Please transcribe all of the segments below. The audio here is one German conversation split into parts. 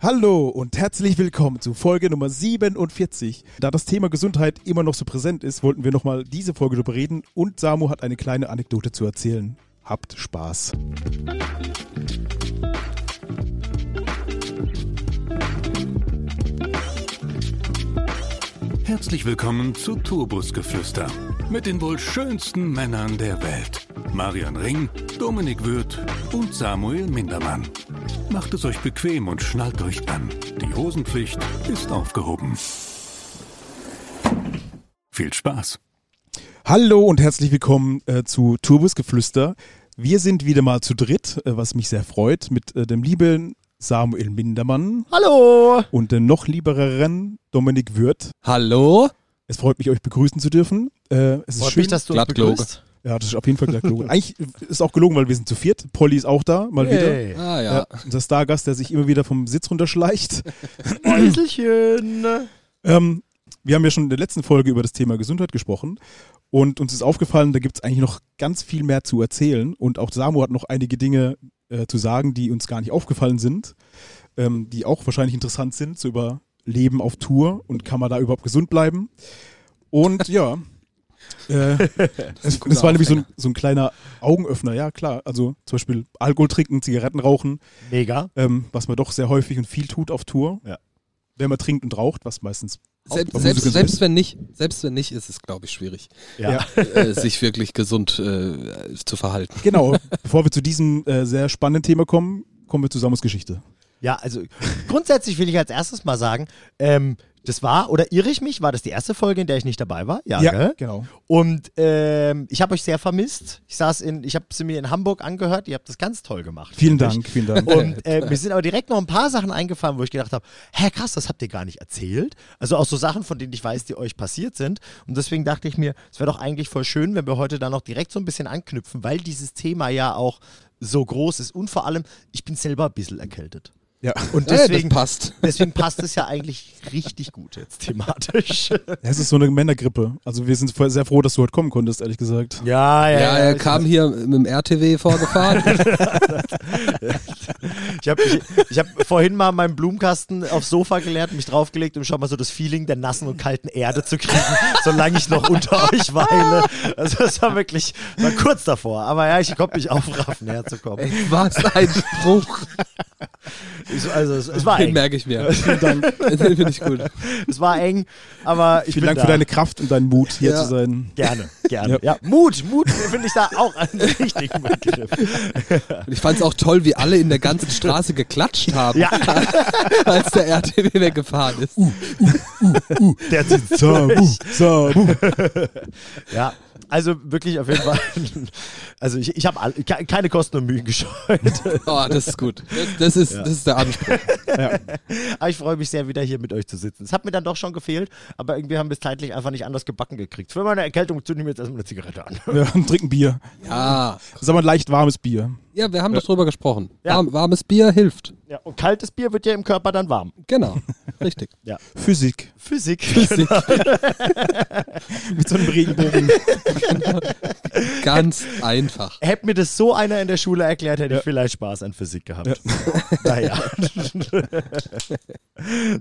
Hallo und herzlich willkommen zu Folge Nummer 47. Da das Thema Gesundheit immer noch so präsent ist, wollten wir nochmal diese Folge darüber reden und Samu hat eine kleine Anekdote zu erzählen. Habt Spaß. Herzlich willkommen zu Turbusgeflüster mit den wohl schönsten Männern der Welt. Marian Ring, Dominik Würth und Samuel Mindermann. Macht es euch bequem und schnallt euch an. Die Hosenpflicht ist aufgehoben. Viel Spaß. Hallo und herzlich willkommen äh, zu Turbusgeflüster. Wir sind wieder mal zu dritt, äh, was mich sehr freut, mit äh, dem lieben Samuel Mindermann Hallo! und dem noch liebereren Dominik Würth. Hallo? Es freut mich, euch begrüßen zu dürfen. Äh, es ist Freut schön, mich, dass du Glatt gelogen. Ja, das ist auf jeden Fall gleich gelogen. Eigentlich ist auch gelogen, weil wir sind zu viert. Polly ist auch da, mal wieder. Hey. Ah Ja. ja. unser Stargast, der sich immer wieder vom Sitz runterschleicht. Mäuselchen. Ähm, wir haben ja schon in der letzten Folge über das Thema Gesundheit gesprochen und uns ist aufgefallen, da gibt es eigentlich noch ganz viel mehr zu erzählen und auch Samu hat noch einige Dinge äh, zu sagen, die uns gar nicht aufgefallen sind, ähm, die auch wahrscheinlich interessant sind, so über Leben auf Tour und kann man da überhaupt gesund bleiben. Und ja, äh, es, das war nämlich so ein, so ein kleiner Augenöffner, ja klar. Also zum Beispiel Alkohol trinken, Zigaretten rauchen, Mega. ähm, was man doch sehr häufig und viel tut auf Tour. Ja. Wenn man trinkt und raucht, was meistens Selbst, selbst, selbst ist. wenn nicht, selbst wenn nicht, ist es, glaube ich, schwierig, Ja. äh, sich wirklich gesund äh, zu verhalten. Genau, bevor wir zu diesem äh, sehr spannenden Thema kommen, kommen wir zu Samus Geschichte. Ja, also grundsätzlich will ich als erstes mal sagen, ähm, das war, oder irre ich mich, war das die erste Folge, in der ich nicht dabei war? Ja, gell? genau. Und ähm, ich habe euch sehr vermisst. Ich saß in, ich habe sie mir in Hamburg angehört, ihr habt das ganz toll gemacht. Vielen finde ich. Dank, vielen Dank. Und äh, mir sind aber direkt noch ein paar Sachen eingefallen, wo ich gedacht habe, hä, krass, das habt ihr gar nicht erzählt. Also auch so Sachen, von denen ich weiß, die euch passiert sind. Und deswegen dachte ich mir, es wäre doch eigentlich voll schön, wenn wir heute da noch direkt so ein bisschen anknüpfen, weil dieses Thema ja auch so groß ist. Und vor allem, ich bin selber ein bisschen erkältet. Ja. Und das deswegen, passt. deswegen passt es ja eigentlich richtig gut jetzt thematisch. Es ist so eine Männergrippe. Also wir sind sehr froh, dass du heute kommen konntest, ehrlich gesagt. Ja, Ja, er kam hier mit dem RTW vorgefahren. Ich habe ich, ich hab vorhin mal meinen Blumenkasten aufs Sofa geleert, mich draufgelegt, um schon mal so das Feeling der nassen und kalten Erde zu kriegen, solange ich noch unter euch weile. Also das war wirklich, war kurz davor. Aber ja, ich konnte mich aufraffen, herzukommen. Ey, was ein Spruch. Ich, also es, es war Den eng. merke ich mir. Vielen Dank. Den finde ich gut. Es war eng, aber ich Vielen bin Dank da. für deine Kraft und deinen Mut, hier Ja. zu sein. Gerne, gerne. Ja. Ja. Mut, Mut finde ich da auch einen richtigen Begriff. Und ich fand es auch toll, wie alle in der ganzen Straße geklatscht haben, Ja, als der RTW weggefahren ist. der zieht Samu, Samu. Ja, also wirklich auf jeden Fall. Also ich, ich habe ke- keine Kosten und Mühen gescheut. Oh, das ist gut. Das, das, ist, das ist der Anspruch. Aber ich freue mich sehr, wieder hier mit euch zu sitzen. Es hat mir dann doch schon gefehlt, aber irgendwie haben wir es zeitlich einfach nicht anders gebacken gekriegt. Für meine Erkältung zünde ich mir jetzt erstmal eine Zigarette an. Ja, und trinken Bier. Ja, Sag mal, leicht warmes Bier. Ja wir haben doch drüber gesprochen. Ja. Warm, warmes Bier hilft. Ja, und kaltes Bier wird ja im Körper dann warm. Genau, richtig. Physik. Physik. Mit so einem Regenbogen. Ganz einfach. Hätte mir das so einer in der Schule erklärt, hätte ich vielleicht Spaß an Physik gehabt. naja.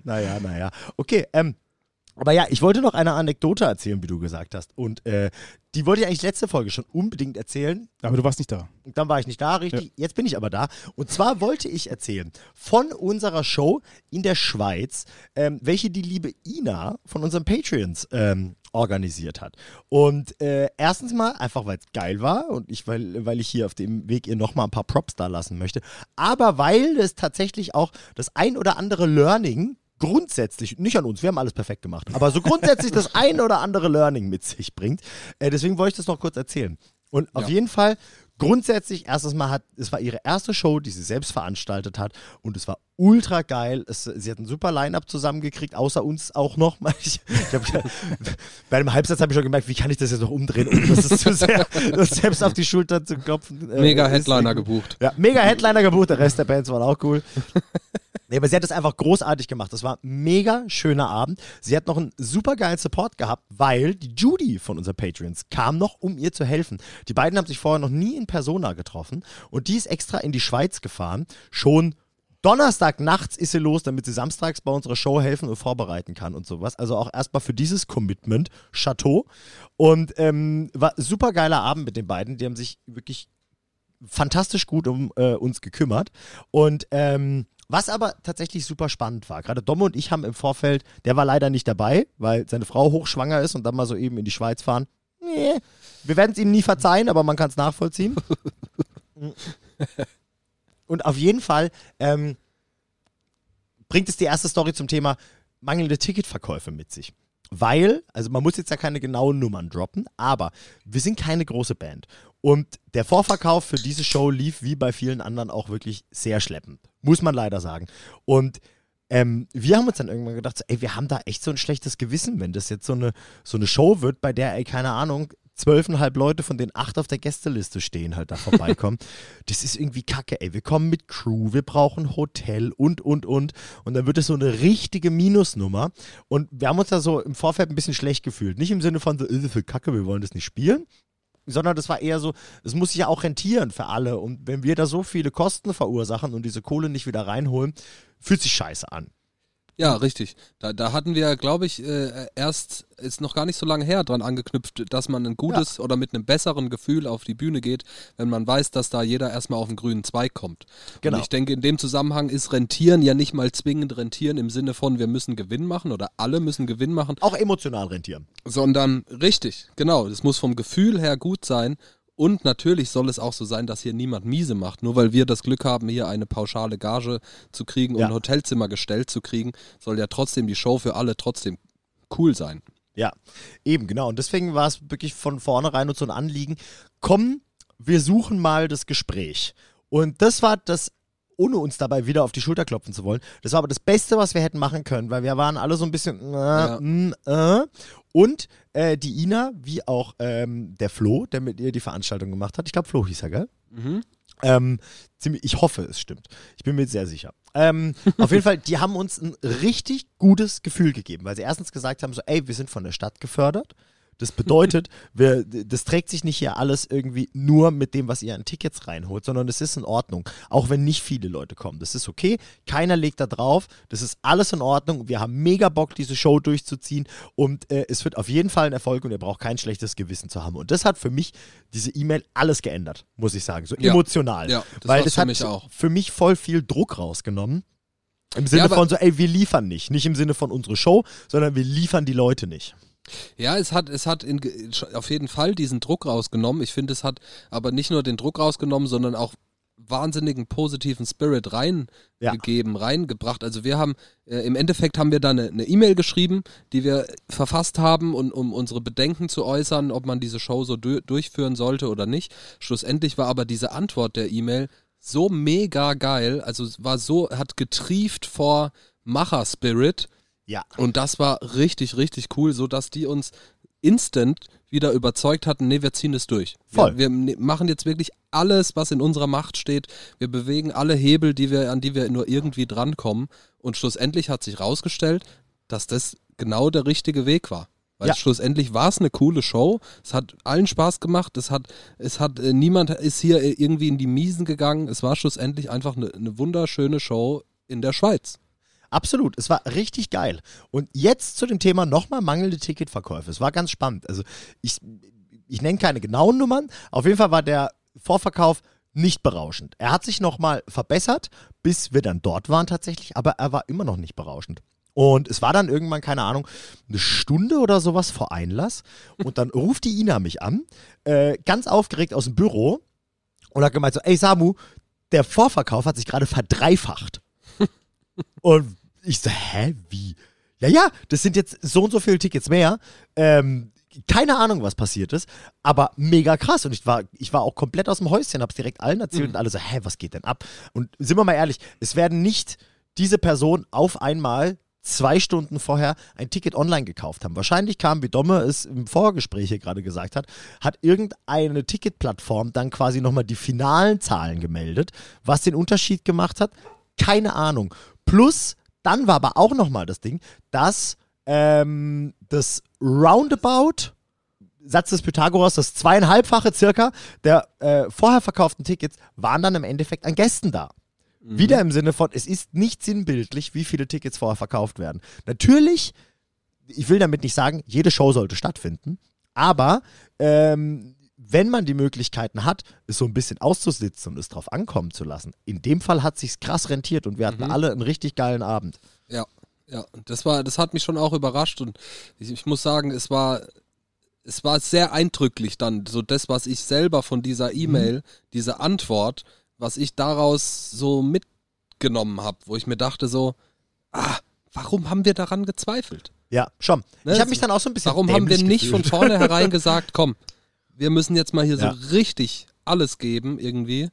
naja, naja. Okay, ähm, aber ja, ich wollte noch eine Anekdote erzählen, wie du gesagt hast. Und äh, die wollte ich eigentlich letzte Folge schon unbedingt erzählen. Aber du warst nicht da. Und dann war ich nicht da, richtig. Jetzt bin ich aber da. Und zwar wollte ich erzählen von unserer Show in der Schweiz, ähm, welche die liebe Ina von unseren Patreons ähm, organisiert hat. Und äh, erstens mal, einfach weil es geil war und ich, weil, weil ich hier auf dem Weg ihr nochmal ein paar Props da lassen möchte, aber weil es tatsächlich auch das ein oder andere Learning grundsätzlich, nicht an uns, wir haben alles perfekt gemacht, aber so grundsätzlich das ein oder andere Learning mit sich bringt. Äh, deswegen wollte ich das noch kurz erzählen. Und auf Ja. jeden Fall, grundsätzlich, erstes Mal hat, es war ihre erste Show, die sie selbst veranstaltet hat und es war ultra geil. Es, sie hat ein super Line-Up zusammengekriegt, außer uns auch noch. Ich, ich hab, bei einem Halbsatz habe ich schon gemerkt, wie kann ich das jetzt noch umdrehen, ohne dass es zu sehr uns selbst auf die Schulter zu klopfen. äh, Mega ist. Headliner gebucht. Ja, mega Headliner gebucht, der Rest der Bands waren auch cool. Nee, aber sie hat das einfach großartig gemacht. Das war ein mega schöner Abend. Sie hat noch einen super geilen Support gehabt, weil die Judy von unseren Patreons kam noch, um ihr zu helfen. Die beiden haben sich vorher noch nie in Persona getroffen und die ist extra in die Schweiz gefahren, schon Donnerstag nachts ist sie los, damit sie samstags bei unserer Show helfen und vorbereiten kann und sowas. Also auch erstmal für dieses Commitment Chateau. Und ähm, war super geiler Abend mit den beiden. Die haben sich wirklich fantastisch gut um äh, uns gekümmert. Und ähm, was aber tatsächlich super spannend war, gerade Dom und ich haben im Vorfeld, der war leider nicht dabei, weil seine Frau hochschwanger ist und dann mal so eben in die Schweiz fahren. Nee, wir werden es ihm nie verzeihen, aber man kann es nachvollziehen. und auf jeden Fall ähm, bringt es die erste Story zum Thema mangelnde Ticketverkäufe mit sich. Weil, also man muss jetzt ja keine genauen Nummern droppen, aber wir sind keine große Band. Und der Vorverkauf für diese Show lief wie bei vielen anderen auch wirklich sehr schleppend. Muss man leider sagen. Und ähm, wir haben uns dann irgendwann gedacht, so, ey, wir haben da echt so ein schlechtes Gewissen, wenn das jetzt so eine, so eine Show wird, bei der, ey, keine Ahnung, zwölfeinhalb Leute, von denen acht auf der Gästeliste stehen, halt da vorbeikommen. das ist irgendwie kacke, ey. Wir kommen mit Crew, wir brauchen Hotel und, und, und. Und dann wird es so eine richtige Minusnummer. Und wir haben uns da so im Vorfeld ein bisschen schlecht gefühlt. Nicht im Sinne von so, äh, für Kacke, wir wollen das nicht spielen. Sondern das war eher so, es muss sich ja auch rentieren für alle. Und wenn wir da so viele Kosten verursachen und diese Kohle nicht wieder reinholen, fühlt sich scheiße an. Ja, richtig. Da, da hatten wir, glaube ich, äh, erst, ist noch gar nicht so lange her, dran angeknüpft, dass man ein gutes ja. oder mit einem besseren Gefühl auf die Bühne geht, wenn man weiß, dass da jeder erstmal auf den grünen Zweig kommt. Genau. Und ich denke, in dem Zusammenhang ist Rentieren ja nicht mal zwingend Rentieren im Sinne von, wir müssen Gewinn machen oder alle müssen Gewinn machen. Auch emotional rentieren. Sondern, richtig, genau. Das muss vom Gefühl her gut sein und natürlich soll es auch so sein, dass hier niemand miese macht. Nur weil wir das Glück haben, hier eine pauschale Gage zu kriegen und ja. ein Hotelzimmer gestellt zu kriegen, soll ja trotzdem die Show für alle trotzdem cool sein. Ja, eben, genau. Und deswegen war es wirklich von vornherein uns so ein Anliegen, komm, wir suchen mal das Gespräch. Und das war das ohne uns dabei wieder auf die Schulter klopfen zu wollen. Das war aber das Beste, was wir hätten machen können, weil wir waren alle so ein bisschen äh, ja. mm, äh. und äh, die Ina, wie auch ähm, der Flo, der mit ihr die Veranstaltung gemacht hat. Ich glaube, Flo hieß er, gell? Mhm. Ähm, ziemlich, ich hoffe, es stimmt. Ich bin mir sehr sicher. Ähm, auf jeden Fall, die haben uns ein richtig gutes Gefühl gegeben, weil sie erstens gesagt haben, so, ey, wir sind von der Stadt gefördert. Das bedeutet, wir, das trägt sich nicht hier alles irgendwie nur mit dem, was ihr an Tickets reinholt, sondern es ist in Ordnung. Auch wenn nicht viele Leute kommen. Das ist okay. Keiner legt da drauf. Das ist alles in Ordnung. Wir haben mega Bock, diese Show durchzuziehen. Und äh, es wird auf jeden Fall ein Erfolg und ihr braucht kein schlechtes Gewissen zu haben. Und das hat für mich diese E-Mail alles geändert, muss ich sagen. So ja. emotional. Ja, das Weil das hat mich auch. für mich voll viel Druck rausgenommen. Im Sinne ja, von so, ey, wir liefern nicht. Nicht im Sinne von unsere Show, sondern wir liefern die Leute nicht. Ja, es hat, es hat in, auf jeden Fall diesen Druck rausgenommen. Ich finde, es hat aber nicht nur den Druck rausgenommen, sondern auch wahnsinnigen positiven Spirit reingegeben, ja. reingebracht. Also wir haben, äh, im Endeffekt haben wir da eine E-Mail e geschrieben, die wir verfasst haben, und, um unsere Bedenken zu äußern, ob man diese Show so du durchführen sollte oder nicht. Schlussendlich war aber diese Antwort der E-Mail so mega geil, also war so, hat getrieft vor Macher-Spirit, ja. Und das war richtig, richtig cool, so dass die uns instant wieder überzeugt hatten, nee, wir ziehen es durch. Voll. Wir, wir, ne, machen jetzt wirklich alles, was in unserer Macht steht. Wir bewegen alle Hebel, die wir, an die wir nur irgendwie drankommen. Und schlussendlich hat sich rausgestellt, dass das genau der richtige Weg war. Weil ja. schlussendlich war es eine coole Show. Es hat allen Spaß gemacht. Es hat, es hat, äh, niemand ist hier irgendwie in die Miesen gegangen. Es war schlussendlich einfach eine, eine wunderschöne Show in der Schweiz. Absolut, es war richtig geil. Und jetzt zu dem Thema nochmal mangelnde Ticketverkäufe. Es war ganz spannend. Also ich, ich nenne keine genauen Nummern. Auf jeden Fall war der Vorverkauf nicht berauschend. Er hat sich nochmal verbessert, bis wir dann dort waren tatsächlich, aber er war immer noch nicht berauschend. Und es war dann irgendwann, keine Ahnung, eine Stunde oder sowas vor Einlass. Und dann ruft die Ina mich an, äh, ganz aufgeregt aus dem Büro und hat gemeint so, ey Samu, der Vorverkauf hat sich gerade verdreifacht. und ich so, hä, wie? Ja, ja, das sind jetzt so und so viele Tickets mehr. Ähm, keine Ahnung, was passiert ist, aber mega krass. Und ich war, ich war auch komplett aus dem Häuschen, hab's direkt allen erzählt mhm. und alle so, hä, was geht denn ab? Und sind wir mal ehrlich, es werden nicht diese Personen auf einmal zwei Stunden vorher ein Ticket online gekauft haben. Wahrscheinlich kam, wie Domme es im Vorgespräch hier gerade gesagt hat, hat irgendeine Ticketplattform dann quasi nochmal die finalen Zahlen gemeldet. Was den Unterschied gemacht hat, keine Ahnung. Plus, dann war aber auch nochmal das Ding, dass ähm, das Roundabout, Satz des Pythagoras, das zweieinhalbfache circa der äh, vorher verkauften Tickets waren dann im Endeffekt an Gästen da. Mhm. Wieder im Sinne von, es ist nicht sinnbildlich, wie viele Tickets vorher verkauft werden. Natürlich, ich will damit nicht sagen, jede Show sollte stattfinden, aber ähm, wenn man die Möglichkeiten hat, es so ein bisschen auszusitzen und es drauf ankommen zu lassen, in dem Fall hat sich's krass rentiert und wir hatten mhm. alle einen richtig geilen Abend. Ja, ja, das war, das hat mich schon auch überrascht und ich, ich muss sagen, es war, es war sehr eindrücklich dann, so das, was ich selber von dieser E-Mail, mhm. diese Antwort, was ich daraus so mitgenommen habe, wo ich mir dachte so, ah, warum haben wir daran gezweifelt? Ja, schon. Ne? Ich habe mich dann auch so ein bisschen. Warum haben wir nicht gefühlt. von vornherein gesagt, komm, wir müssen jetzt mal hier ja. so richtig alles geben irgendwie.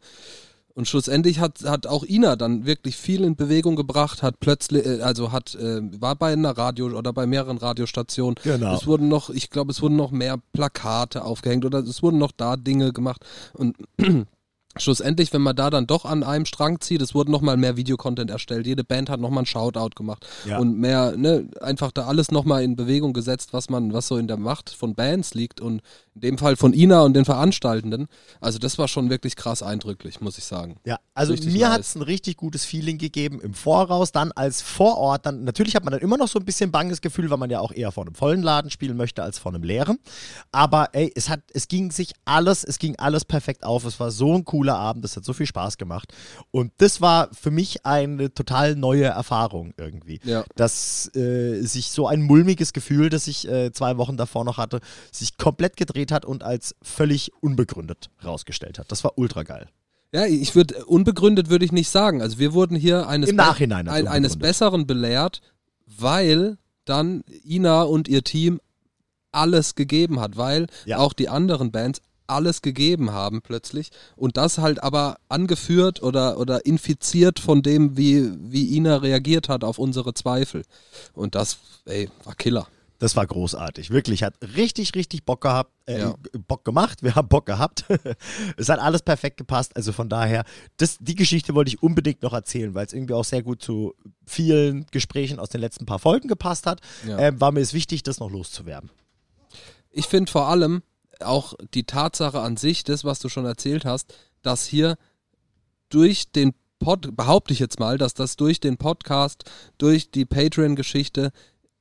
Und schlussendlich hat, hat auch Ina dann wirklich viel in Bewegung gebracht, hat plötzlich, äh, also hat, äh, war bei einer Radio oder bei mehreren Radiostationen. Genau. Es wurden noch, ich glaube, es wurden noch mehr Plakate aufgehängt oder es wurden noch da Dinge gemacht. Und schlussendlich, wenn man da dann doch an einem Strang zieht, es wurde nochmal mehr Videocontent erstellt, jede Band hat nochmal einen Shoutout gemacht ja. und mehr, ne, einfach da alles nochmal in Bewegung gesetzt, was man, was so in der Macht von Bands liegt und in dem Fall von Ina und den Veranstaltenden. Also das war schon wirklich krass eindrücklich, muss ich sagen. Ja, also richtig mir nice. hat es ein richtig gutes Feeling gegeben im Voraus, dann als Vorort, dann natürlich hat man dann immer noch so ein bisschen banges Gefühl, weil man ja auch eher vor einem vollen Laden spielen möchte als vor einem leeren. Aber ey, es hat, es ging sich alles, es ging alles perfekt auf. Es war so ein cooles cooler Abend, das hat so viel Spaß gemacht. Und das war für mich eine total neue Erfahrung irgendwie. Ja. Dass äh, sich so ein mulmiges Gefühl, das ich äh, zwei Wochen davor noch hatte, sich komplett gedreht hat und als völlig unbegründet rausgestellt hat. Das war ultra geil. Ja, ich würde unbegründet würde ich nicht sagen. Also wir wurden hier eines, Im Nachhinein ein, eines Besseren belehrt, weil dann Ina und ihr Team alles gegeben hat, weil ja. auch die anderen Bands alles gegeben haben plötzlich und das halt aber angeführt oder, oder infiziert von dem, wie, wie Ina reagiert hat auf unsere Zweifel. Und das, ey, war Killer. Das war großartig. Wirklich, hat richtig, richtig Bock gehabt, äh, ja. Bock gemacht. Wir haben Bock gehabt. es hat alles perfekt gepasst. Also von daher, das, die Geschichte wollte ich unbedingt noch erzählen, weil es irgendwie auch sehr gut zu vielen Gesprächen aus den letzten paar Folgen gepasst hat. Ja. Ähm, war mir es wichtig, das noch loszuwerden. Ich finde vor allem, auch die Tatsache an sich, das, was du schon erzählt hast, dass hier durch den Pod, behaupte ich jetzt mal, dass das durch den Podcast, durch die Patreon-Geschichte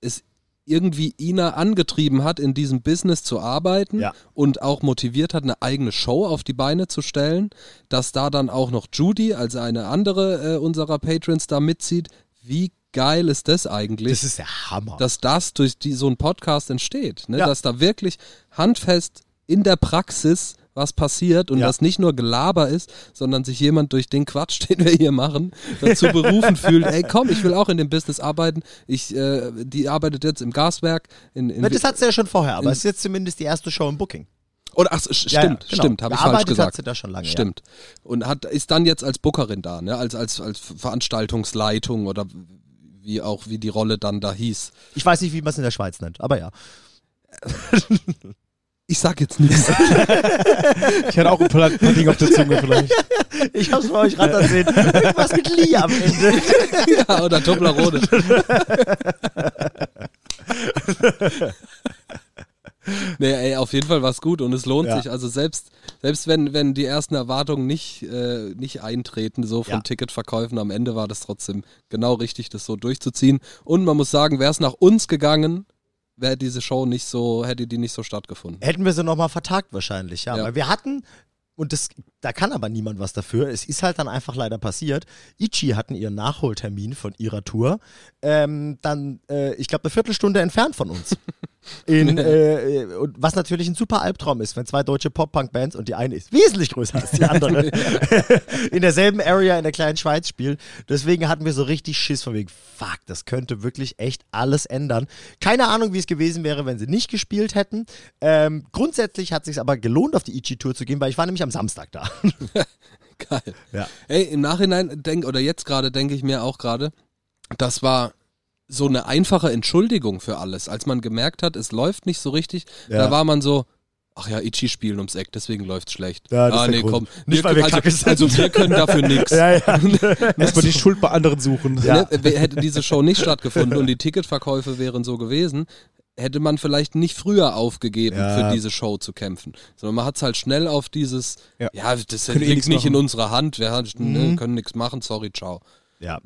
es irgendwie Ina angetrieben hat, in diesem Business zu arbeiten ja. und auch motiviert hat, eine eigene Show auf die Beine zu stellen, dass da dann auch noch Judy, also eine andere äh, unserer Patrons, da mitzieht. Wie geil ist das eigentlich? Das ist der Hammer. Dass das durch die, so ein Podcast entsteht. Ne? Ja. Dass da wirklich handfest in der Praxis was passiert und ja. das nicht nur Gelaber ist, sondern sich jemand durch den Quatsch, den wir hier machen, dazu berufen fühlt, ey komm, ich will auch in dem Business arbeiten. Ich, äh, die arbeitet jetzt im Gaswerk. In, in das hat sie ja schon vorher, aber es ist jetzt zumindest die erste Show im Booking. Oder ach, stimmt, ja, ja, genau. stimmt, habe ich falsch gesagt. Hat sie da schon lange, stimmt. Und hat ist dann jetzt als Bookerin da, ne, als als als Veranstaltungsleitung oder wie auch wie die Rolle dann da hieß. Ich weiß nicht, wie man es in der Schweiz nennt, aber ja. Ich sag jetzt nichts. ich hatte auch ein paar, paar Dinge auf der Zunge vielleicht. Ich hab's bei euch rattern sehen. Irgendwas mit Lee am Ende. ja, oder Toblerone. nee, ey, auf jeden Fall war es gut und es lohnt ja. sich. Also selbst, selbst wenn, wenn die ersten Erwartungen nicht, äh, nicht eintreten, so von ja. Ticketverkäufen, am Ende war das trotzdem genau richtig, das so durchzuziehen. Und man muss sagen, wäre es nach uns gegangen, wäre diese Show nicht so, hätte die nicht so stattgefunden. Hätten wir sie nochmal vertagt wahrscheinlich, ja. ja. Weil wir hatten, und das, da kann aber niemand was dafür, es ist halt dann einfach leider passiert, Ichi hatten ihren Nachholtermin von ihrer Tour, ähm, dann, äh, ich glaube, eine Viertelstunde entfernt von uns. In, äh, was natürlich ein super Albtraum ist, wenn zwei deutsche Pop-Punk-Bands und die eine ist wesentlich größer als die andere in derselben Area in der kleinen Schweiz spielen. Deswegen hatten wir so richtig Schiss von wegen, fuck, das könnte wirklich echt alles ändern. Keine Ahnung, wie es gewesen wäre, wenn sie nicht gespielt hätten. Ähm, grundsätzlich hat es sich aber gelohnt, auf die Ichi-Tour zu gehen, weil ich war nämlich am Samstag da. Geil. Ja. Ey, im Nachhinein denk oder jetzt gerade denke ich mir auch gerade, das war so eine einfache Entschuldigung für alles. Als man gemerkt hat, es läuft nicht so richtig, ja. da war man so, ach ja, Ichi spielen ums Eck, deswegen läuft's schlecht. Ja, ah, nee, komm. Nicht, weil wir also, sind. also wir können dafür nichts. Ja, ja. Erstmal die Schuld bei anderen suchen. Ja. Ne, hätte diese Show nicht stattgefunden und die Ticketverkäufe wären so gewesen, hätte man vielleicht nicht früher aufgegeben, Ja. für diese Show zu kämpfen. Sondern man hat es halt schnell auf dieses, Ja. ja, das eh liegt nicht in machen. unserer Hand, wir haben, ne, können nichts machen, sorry, ciao. Ja.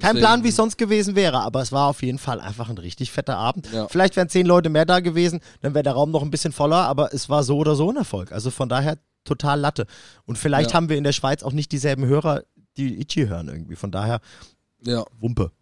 Kein Plan, wie es sonst gewesen wäre, aber es war auf jeden Fall einfach ein richtig fetter Abend. Ja. Vielleicht wären zehn Leute mehr da gewesen, dann wäre der Raum noch ein bisschen voller, aber es war so oder so ein Erfolg. Also von daher total Latte. Und vielleicht Ja. haben wir in der Schweiz auch nicht dieselben Hörer, die Itchy hören irgendwie. Von daher Ja, Wumpe.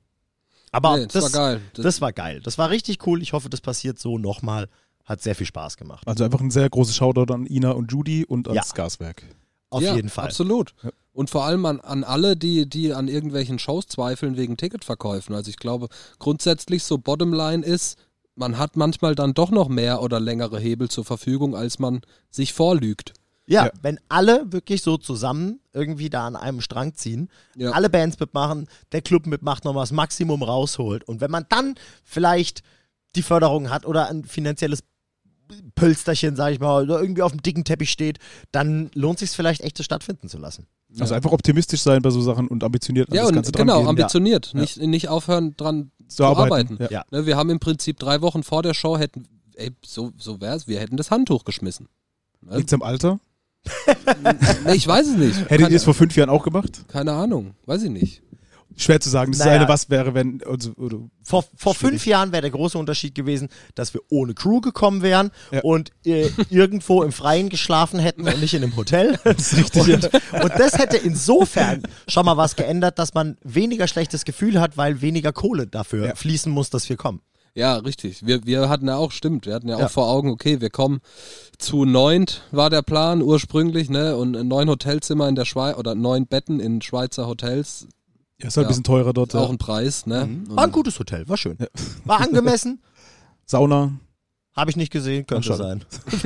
Aber nee, das, das, war geil. Das, das war geil. Das war richtig cool. Ich hoffe, das passiert so nochmal. Hat sehr viel Spaß gemacht. Also einfach ein sehr großes Shoutout an Ina und Judy und ans Ja. Gaswerk. Auf ja, jeden Fall. Absolut. Ja. Und vor allem an, an alle, die, die an irgendwelchen Shows zweifeln wegen Ticketverkäufen. Also ich glaube, grundsätzlich so Bottomline ist, man hat manchmal dann doch noch mehr oder längere Hebel zur Verfügung, als man sich vorlügt. Ja, Ja. wenn alle wirklich so zusammen irgendwie da an einem Strang ziehen, Ja. alle Bands mitmachen, der Club mitmacht, nochmal das Maximum rausholt. Und wenn man dann vielleicht die Förderung hat oder ein finanzielles Pölsterchen, sag ich mal, oder irgendwie auf dem dicken Teppich steht, dann lohnt sich vielleicht echt, das stattfinden zu lassen. Also einfach optimistisch sein bei so Sachen und ambitioniert an Ja, das und Ganze genau, drangehen. ambitioniert. Ja. Nicht, nicht aufhören dran zu zu arbeiten. arbeiten. Ja. Ja. Ne, wir haben im Prinzip drei Wochen vor der Show hätten, ey, so, so wär's, wir hätten das Handtuch geschmissen. Ne? Liegt's am Alter? Nee, ich weiß es nicht. Hättet ihr es vor fünf Jahren auch gemacht? Keine Ahnung, weiß ich nicht. Schwer zu sagen. Das Naja. ist eine, was wäre, wenn. Also, oder, Vor, vor Schwierig. fünf Jahren wäre der große Unterschied gewesen, dass wir ohne Crew gekommen wären Ja. und äh, irgendwo im Freien geschlafen hätten und nicht in einem Hotel. das ist richtig. Und, und das hätte insofern schon mal was geändert, dass man weniger schlechtes Gefühl hat, weil weniger Kohle dafür Ja. fließen muss, dass wir kommen. Ja, richtig. Wir, wir hatten ja auch, stimmt, wir hatten ja, Ja. auch vor Augen, okay, wir kommen zu neunt, war der Plan ursprünglich, ne? Und neun Hotelzimmer in der Schweiz oder neun Betten in Schweizer Hotels, Ja, ist halt Ja. ein bisschen teurer dort. ist auch Ja. ein Preis, ne? Und- War ein gutes Hotel, war schön. War angemessen, Sauna. habe ich nicht gesehen, könnte sein.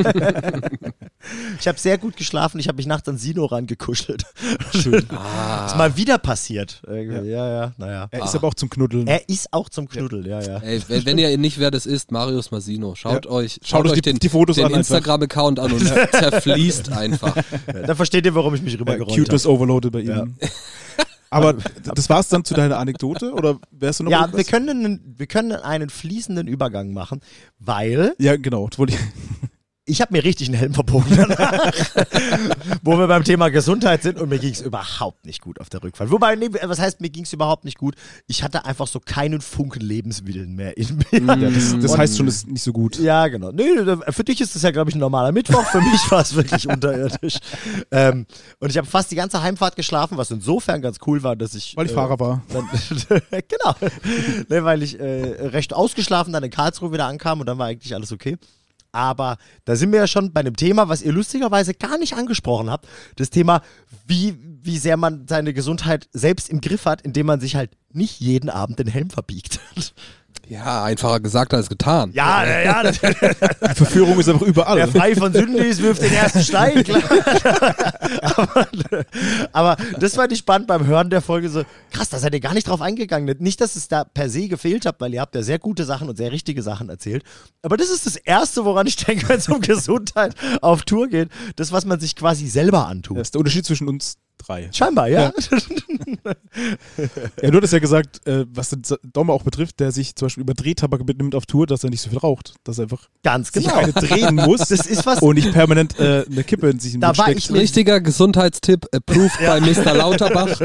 ich habe sehr gut geschlafen, ich habe mich nachts an Sino rangekuschelt. Schön. Ah. Ist mal wieder passiert. Irgendwie. Ja, ja, naja. Er ist aber auch zum Knuddeln. Er ist auch zum Knuddeln, ja, ja. Ey, wenn, wenn ihr nicht wer das ist, Marius Masino, schaut Ja. euch, Schaut euch die- den, die Fotos den. Instagram-Account an und zerfließt einfach. Da versteht ihr, warum ich mich ja, rübergeräumt Cuteness habe. overloaded bei ihm. Aber das war's dann zu deiner Anekdote? Oder wärst du noch Ja, irgendwas? wir können, einen, wir können einen fließenden Übergang machen, weil Ja, genau. Das wollte ich, ich habe mir richtig einen Helm verbogen danach, wo wir beim Thema Gesundheit sind und mir ging es überhaupt nicht gut auf der Rückfahrt. Wobei, nee, was heißt, mir ging es überhaupt nicht gut? Ich hatte einfach so keinen Funken Lebenswillen mehr in mir. ja, das das heißt schon, das ist nicht so gut. Ja, genau. Nee, für dich ist das ja, glaube ich, ein normaler Mittwoch. Für mich war es wirklich unterirdisch. Ähm, und ich habe fast die ganze Heimfahrt geschlafen, was insofern ganz cool war, dass ich. Weil ich äh, Fahrer war. Dann, genau. nee, weil ich äh, recht ausgeschlafen dann in Karlsruhe wieder ankam und dann war eigentlich alles okay. Aber da sind wir ja schon bei einem Thema, was ihr lustigerweise gar nicht angesprochen habt. Das Thema, wie, wie sehr man seine Gesundheit selbst im Griff hat, indem man sich halt nicht jeden Abend den Helm verbiegt. Ja, einfacher gesagt als getan. Ja, ja, ja. Die Verführung ist einfach überall. Wer frei von Sünden ist, wirft den ersten Stein. Klar. aber, aber das fand ich spannend beim Hören der Folge so, krass, da seid ihr gar nicht drauf eingegangen. Nicht, dass es da per se gefehlt hat, weil ihr habt ja sehr gute Sachen und sehr richtige Sachen erzählt. Aber das ist das Erste, woran ich denke, wenn es um Gesundheit auf Tour geht. Das, was man sich quasi selber antut. Das ist der Unterschied zwischen uns drei. Scheinbar, ja. Ja, du hattest ja gesagt, äh, was den Dom auch betrifft, der sich zum Beispiel über Drehtabak mitnimmt auf Tour, dass er nicht so viel raucht. Dass er einfach Ganz sich genau. eine drehen muss Das ist was. und nicht permanent äh, eine Kippe in sich in Da Mund war steckt. ich Richtiger Gesundheitstipp, approved bei Mr. Lauterbach.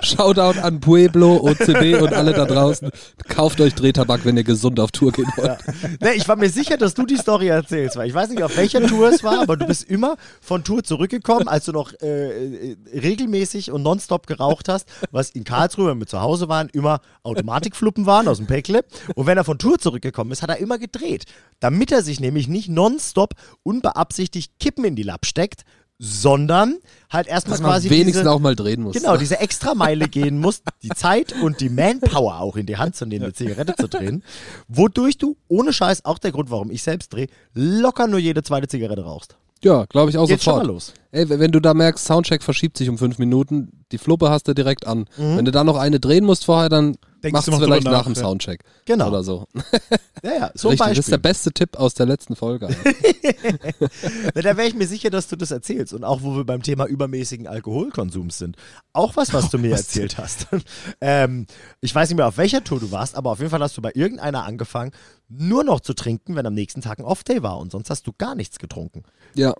Shoutout an Pueblo, OCB und alle da draußen. Kauft euch Drehtabak, wenn ihr gesund auf Tour gehen wollt. Nee, ich war mir sicher, dass du die Story erzählst, weil ich weiß nicht, auf welcher Tour es war, aber du bist immer von Tour zurückgekommen, als du noch äh, äh, regelmäßig und nonstop geraucht hast, was in Karlsruhe, wenn wir zu Hause waren, immer Automatikfluppen waren aus dem Päckle. Und wenn er von Tour zurückgekommen ist, hat er immer gedreht, damit er sich nämlich nicht nonstop unbeabsichtigt Kippen in die Lapp steckt, sondern halt erstmal quasi wenigstens diese, auch mal drehen muss. Genau, diese Extrameile gehen musst, die Zeit und die Manpower auch in die Hand zu nehmen, eine Zigarette zu drehen, wodurch du, ohne Scheiß, auch der Grund, warum ich selbst drehe, locker nur jede zweite Zigarette rauchst. Ja, glaube ich auch Geht schon sofort. mal los. Ey, wenn du da merkst, Soundcheck verschiebt sich um fünf Minuten, die Fluppe hast du direkt an. Mhm. Wenn du da noch eine drehen musst vorher, dann Denkst Macht's du noch vielleicht nach dem. Soundcheck. Genau. Oder so. Ja, ja, so Richtig, das ist der Beispiel. beste Tipp aus der letzten Folge. Na, da wäre ich mir sicher, dass du das erzählst. Und auch, wo wir beim Thema übermäßigen Alkoholkonsums sind. Auch was, was du mir erzählt hast. ähm, ich weiß nicht mehr, auf welcher Tour du warst, aber auf jeden Fall hast du bei irgendeiner angefangen, nur noch zu trinken, wenn am nächsten Tag ein Off-Day war. Und sonst hast du gar nichts getrunken. Ja,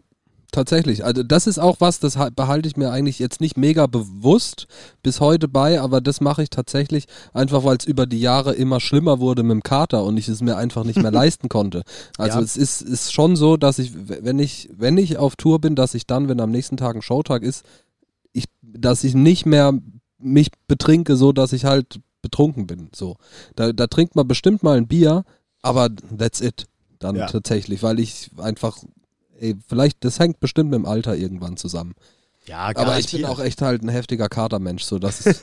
tatsächlich. Also das ist auch was, das ha- behalte ich mir eigentlich jetzt nicht mega bewusst bis heute bei, aber das mache ich tatsächlich einfach, weil es über die Jahre immer schlimmer wurde mit dem Kater und ich es mir einfach nicht mehr leisten konnte. Also Ja. es ist, ist schon so, dass ich, wenn ich, wenn ich auf Tour bin, dass ich dann, wenn am nächsten Tag ein Showtag ist, ich, dass ich nicht mehr mich betrinke, so dass ich halt betrunken bin. So. Da, da trinkt man bestimmt mal ein Bier, aber that's it. Dann Ja. tatsächlich, weil ich einfach, ey, vielleicht, das hängt bestimmt mit dem Alter irgendwann zusammen. Ja, Aber ich bin auch echt halt ein heftiger Katermensch, so dass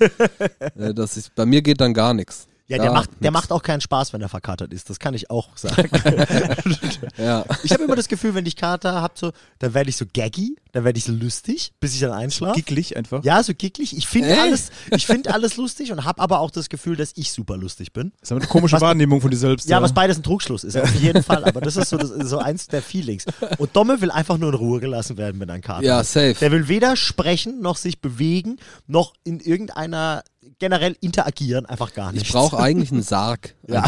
äh, dass ich, bei mir geht dann gar nichts. Ja, der, Gar macht, der nix. macht auch keinen Spaß, wenn er verkatert ist. Das kann ich auch sagen. Ja. ich habe immer das Gefühl, wenn ich Kater habe, so, dann werde ich so gaggy, dann werde ich so lustig, bis ich dann einschlafe. Gicklig einfach. Ja, so gicklig. Ich finde alles, ich finde alles lustig und habe aber auch das Gefühl, dass ich super lustig bin. Das ist eine komische Wahrnehmung von dir selbst. Ja, was beides ein Trugschluss ist, auf jeden Fall. Aber das ist so, das ist so eins der Feelings. Und Domme will einfach nur in Ruhe gelassen werden mit einem Kater. Ja, safe. Der will weder sprechen, noch sich bewegen, noch in irgendeiner generell interagieren, einfach gar nicht. Ich brauche eigentlich einen Sarg Ja.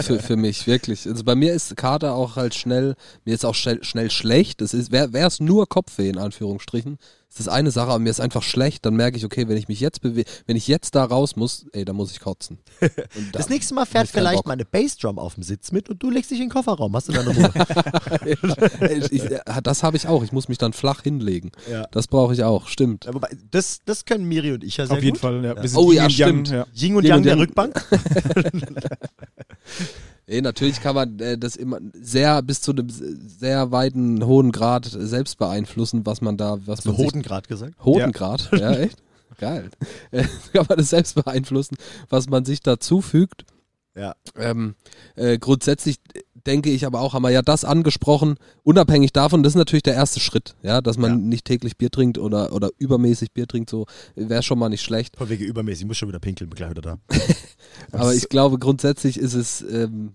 für, für mich, wirklich. Also bei mir ist Kater auch halt schnell, mir ist auch schnell, schnell schlecht. Es ist, wäre es nur Kopfweh in Anführungsstrichen, ist das eine Sache, aber mir ist einfach schlecht, dann merke ich, okay, wenn ich mich jetzt bewege, wenn ich jetzt da raus muss, ey, dann muss ich kotzen. Und Das dann nächste Mal fährt vielleicht meine Bassdrum auf dem Sitz mit und du legst dich in den Kofferraum. Hast du deine Ruhe? ich, ich, äh, das habe ich auch. Ich muss mich dann flach hinlegen. Ja. Das brauche ich auch, stimmt. Ja, wobei, das, das können Miri und ich ja sehr Auf jeden gut. Fall, ja. Wir sind Oh Yin ja, und Yang, stimmt. Ja. Ying und Yang der Yang. Rückbank. Ey, natürlich kann man äh, das immer sehr bis zu einem sehr weiten hohen Grad selbst beeinflussen, was man da, was man sich Hodengrad gesagt. Hodengrad, ja, echt? Geil. Äh, kann man das selbst beeinflussen, was man sich da zufügt. Ja. Ähm, äh, grundsätzlich denke ich aber auch, haben wir ja das angesprochen, unabhängig davon, das ist natürlich der erste Schritt, ja, dass man Ja. nicht täglich Bier trinkt oder, oder übermäßig Bier trinkt, so wäre schon mal nicht schlecht. Von wegen übermäßig. Ich muss schon wieder pinkeln, bin gleich wieder da. Aber ich glaube, grundsätzlich ist es, ähm,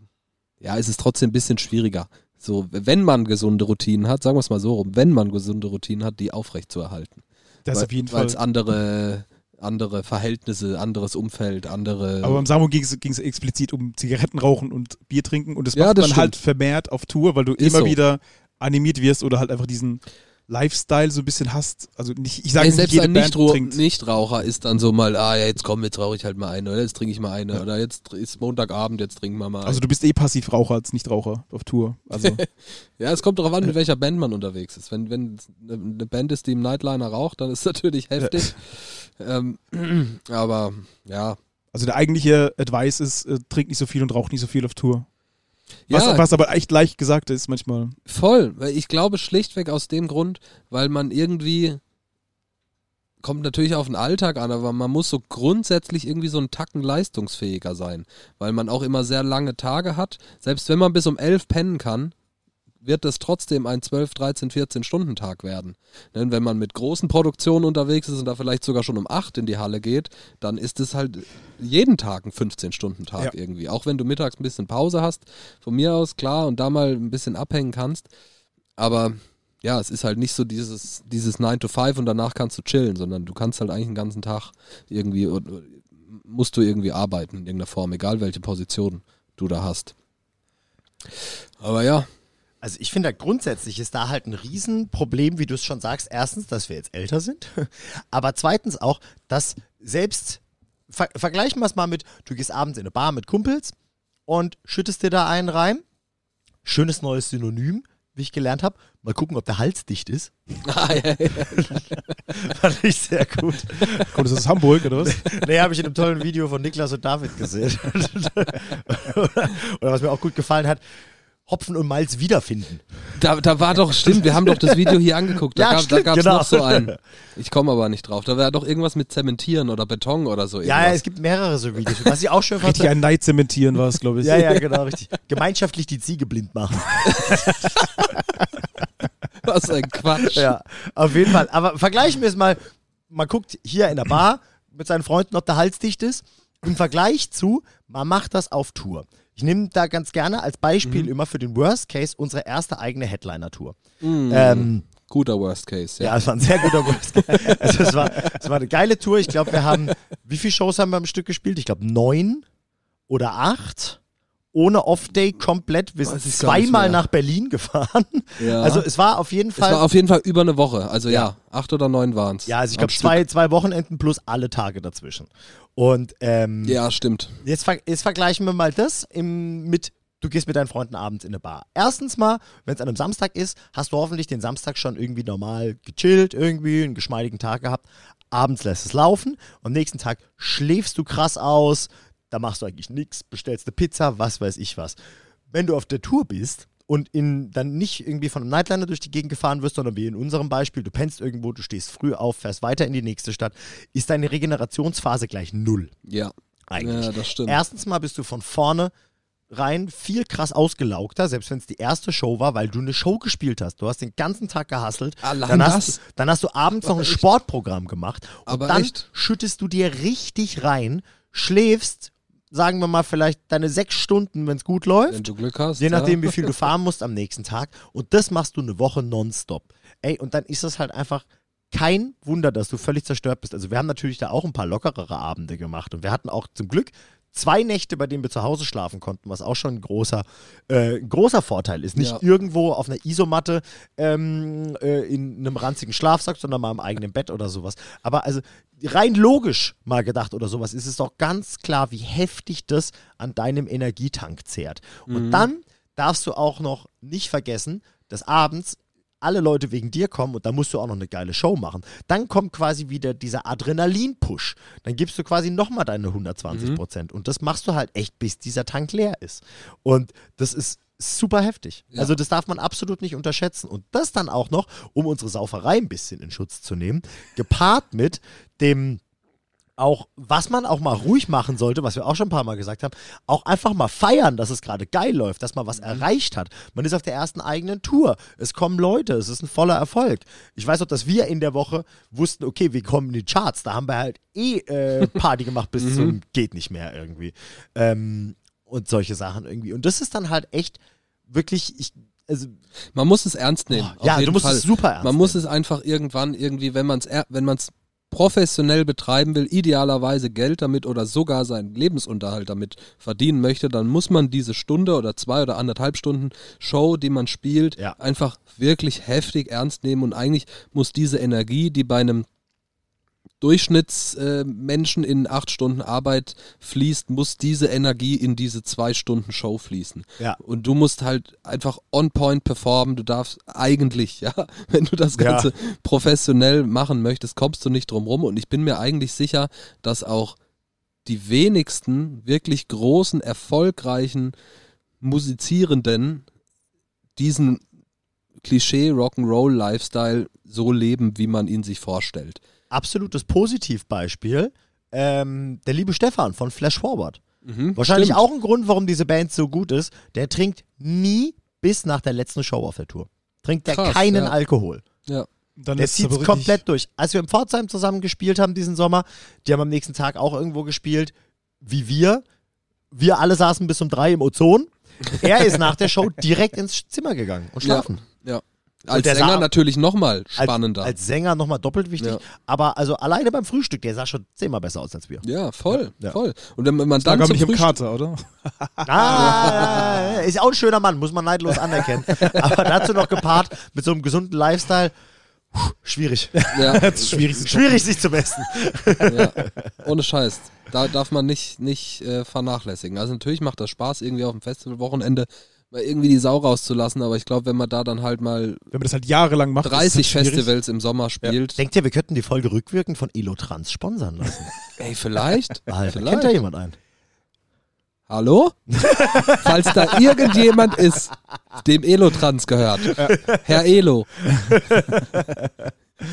ja, ist es trotzdem ein bisschen schwieriger. So, wenn man gesunde Routinen hat, sagen wir es mal so rum, wenn man gesunde Routinen hat, die aufrecht zu erhalten. Das Weil- auf jeden Weil es Fall. andere, andere Verhältnisse, anderes Umfeld, andere. Aber beim Samu ging es explizit um Zigarettenrauchen und Bier trinken und das Ja, macht das man stimmt. halt vermehrt auf Tour, weil du Ist immer so. wieder animiert wirst oder halt einfach diesen Lifestyle so ein bisschen hast. Also nicht, ich sage nicht, selbst jede ein Band Nichtro trinkt. Nichtraucher ist dann so mal, ah ja, jetzt komm, jetzt rauche ich halt mal eine oder jetzt trinke ich mal eine oder jetzt ist Montagabend, jetzt trinken wir mal Also eine. du bist eh Passivraucher als Nichtraucher auf Tour. Also Ja, es kommt darauf an, mit welcher Band man unterwegs ist. Wenn, wenn eine Band ist, die im Nightliner raucht, dann ist es natürlich heftig. ähm, aber ja. Also der eigentliche Advice ist, äh, trink nicht so viel und rauch nicht so viel auf Tour. Was, ja, was aber echt leicht gesagt ist manchmal. Voll, weil ich glaube schlichtweg aus dem Grund, weil man irgendwie kommt natürlich auf den Alltag an, aber man muss so grundsätzlich irgendwie so einen Tacken leistungsfähiger sein, weil man auch immer sehr lange Tage hat. Selbst wenn man bis um elf pennen kann, wird das trotzdem ein 12, 13, 14 Stunden Tag werden. Denn wenn man mit großen Produktionen unterwegs ist und da vielleicht sogar schon um 8 in die Halle geht, dann ist es halt jeden Tag ein 15 Stunden Tag Ja. irgendwie. Auch wenn du mittags ein bisschen Pause hast, von mir aus klar und da mal ein bisschen abhängen kannst, aber ja, es ist halt nicht so dieses, dieses 9 to 5 und danach kannst du chillen, sondern du kannst halt eigentlich den ganzen Tag irgendwie, musst du irgendwie arbeiten in irgendeiner Form, egal welche Position du da hast. Aber ja, Also ich finde, grundsätzlich ist da halt ein Riesenproblem, wie du es schon sagst. Erstens, dass wir jetzt älter sind, aber zweitens auch, dass selbst, ver vergleichen wir es mal mit, du gehst abends in eine Bar mit Kumpels und schüttest dir da einen rein. Schönes neues Synonym, wie ich gelernt habe. Mal gucken, ob der Hals dicht ist. Ah, ja, ja. Fand ich sehr gut. Kommt das aus Hamburg oder was? Nee, habe ich in einem tollen Video von Niklas und David gesehen. Oder was mir auch gut gefallen hat, Hopfen und Malz wiederfinden. Da, da war doch, stimmt, wir haben doch das Video hier angeguckt. Da Ja, gab gab's genau. noch so einen. Ich komme aber nicht drauf. Da wäre doch irgendwas mit Zementieren oder Beton oder so. Ja, ja, irgendwas. es gibt mehrere so Videos. Was ich auch schön fand. Richtig ein Neid zementieren war es, glaube ich. Ja, ja, genau, richtig. Gemeinschaftlich die Ziege blind machen. Was ein Quatsch. Ja, auf jeden Fall. Aber vergleichen wir es mal. Man guckt hier in der Bar mit seinen Freunden, ob der Hals dicht ist. im Vergleich zu, man macht das auf Tour. Ich nehme da ganz gerne als Beispiel Mhm. immer für den Worst Case unsere erste eigene Headliner-Tour. Mhm. Ähm, Guter Worst Case, ja. ja. es war ein sehr guter Worst Case. Also es war, es war eine geile Tour. Ich glaube, wir haben, wie viele Shows haben wir am Stück gespielt? Ich glaube, neun oder acht. Ohne Off-Day komplett. Wir sind zweimal nach Berlin gefahren. Ja. Also es war auf jeden es Fall. war auf jeden Fall über eine Woche. Also ja, Ja. acht oder neun waren es. ja, also ich glaube zwei, zwei Wochenenden plus alle Tage dazwischen. Und ähm, Ja, stimmt. Jetzt, ver jetzt vergleichen wir mal das im, mit, du gehst mit deinen Freunden abends in eine Bar. Erstens mal, wenn es an einem Samstag ist, hast du hoffentlich den Samstag schon irgendwie normal gechillt, irgendwie einen geschmeidigen Tag gehabt. Abends lässt es laufen. Am nächsten Tag schläfst du krass aus. Da machst du eigentlich nichts, bestellst eine Pizza, was weiß ich was. Wenn du auf der Tour bist und in, dann nicht irgendwie von einem Nightliner durch die Gegend gefahren wirst, sondern wie in unserem Beispiel, du pennst irgendwo, du stehst früh auf, fährst weiter in die nächste Stadt, ist deine Regenerationsphase gleich null Ja. eigentlich. Ja, das stimmt. Erstens mal bist du von vorne rein viel krass ausgelaugter, selbst wenn es die erste Show war, weil du eine Show gespielt hast. Du hast den ganzen Tag gehasselt. Allein dann, das? hast, du- dann hast du abends noch ein Sportprogramm gemacht. Und Aber dann echt? schüttest du dir richtig rein, schläfst, sagen wir mal, vielleicht deine sechs Stunden, wenn es gut läuft. Wenn du Glück hast. Je nachdem, ja. wie viel du fahren musst am nächsten Tag. Und das machst du eine Woche nonstop. Ey, und dann ist das halt einfach kein Wunder, dass du völlig zerstört bist. Also wir haben natürlich da auch ein paar lockerere Abende gemacht. Und wir hatten auch zum Glück zwei Nächte, bei denen wir zu Hause schlafen konnten, was auch schon ein großer, äh, großer Vorteil ist. Nicht Ja. irgendwo auf einer Isomatte ähm, äh, in einem ranzigen Schlafsack, sondern mal im eigenen Bett oder sowas. Aber also rein logisch mal gedacht oder sowas ist es doch ganz klar, wie heftig das an deinem Energietank zehrt. Und dann darfst du auch noch nicht vergessen, dass abends alle Leute wegen dir kommen und da musst du auch noch eine geile Show machen. Dann kommt quasi wieder dieser Adrenalin-Push. Dann gibst du quasi nochmal deine 120 Prozent. Und das machst du halt echt, bis dieser Tank leer ist. Und das ist super heftig. Ja. Also das darf man absolut nicht unterschätzen. Und das dann auch noch, um unsere Sauferei ein bisschen in Schutz zu nehmen, gepaart mit dem auch, was man auch mal ruhig machen sollte, was wir auch schon ein paar Mal gesagt haben, auch einfach mal feiern, dass es gerade geil läuft, dass man was erreicht hat. Man ist auf der ersten eigenen Tour. Es kommen Leute, es ist ein voller Erfolg. Ich weiß auch, dass wir in der Woche wussten, okay, wir kommen in die Charts. Da haben wir halt eh äh, Party gemacht bis zum geht nicht mehr irgendwie. Ähm, und solche Sachen irgendwie. Und das ist dann halt echt wirklich, ich, also, Man muss es ernst nehmen. Oh, ja, du musst Fall. es super ernst Man muss es einfach irgendwann irgendwie, wenn man es wenn man es professionell betreiben will, idealerweise Geld damit oder sogar seinen Lebensunterhalt damit verdienen möchte, dann muss man diese Stunde oder zwei oder anderthalb Stunden Show, die man spielt, Ja. einfach wirklich heftig ernst nehmen und eigentlich muss diese Energie, die bei einem Durchschnittsmenschen in acht Stunden Arbeit fließt, muss diese Energie in diese zwei Stunden Show fließen. Ja. Und du musst halt einfach on point performen. Du darfst eigentlich, ja, wenn du das Ja. Ganze professionell machen möchtest, kommst du nicht drum rum. Und ich bin mir eigentlich sicher, dass auch die wenigsten wirklich großen, erfolgreichen Musizierenden diesen Klischee Rock'n'Roll Lifestyle so leben, wie man ihn sich vorstellt. absolutes Positivbeispiel. Ähm, der liebe Stefan von Flash Forward. Mhm, Wahrscheinlich stimmt. auch ein Grund, warum diese Band so gut ist. Der trinkt nie bis nach der letzten Show auf der Tour. Trinkt der Krass, keinen ja. Alkohol. Ja. Dann Der zieht es komplett durch. Als wir im Pforzheim zusammen gespielt haben diesen Sommer, die haben am nächsten Tag auch irgendwo gespielt, wie wir. Wir alle saßen bis um drei im Ozon. Er ist nach der Show direkt ins Zimmer gegangen und schlafen. Ja. Als der Sänger sah- natürlich nochmal Als, spannender. als Sänger nochmal doppelt wichtig. Ja. Aber also alleine beim Frühstück, der sah schon zehnmal besser aus als wir. ja, voll, Ja. voll. Und wenn man Lag dann aber zum nicht im Kater, oder? Ah, ist auch ein schöner Mann, muss man neidlos anerkennen. Aber dazu noch gepaart mit so einem gesunden Lifestyle, puh, schwierig. ja, Das schwierig. schwierig sich zu messen. ja, ohne Scheiß. Da darf man nicht, nicht äh, vernachlässigen. Also natürlich macht das Spaß, irgendwie auf dem Festivalwochenende mal irgendwie die Sau rauszulassen, aber ich glaube, wenn man da dann halt mal Wenn man das halt jahrelang macht, ist es 30 halt schwierig. Festivals im Sommer spielt, Denkt ihr, wir könnten die Folge rückwirkend von Elotrans sponsern lassen? ey, vielleicht, Alter, vielleicht. kennt da jemand einen? Hallo? Falls da irgendjemand ist, dem Elotrans gehört. Herr Elo.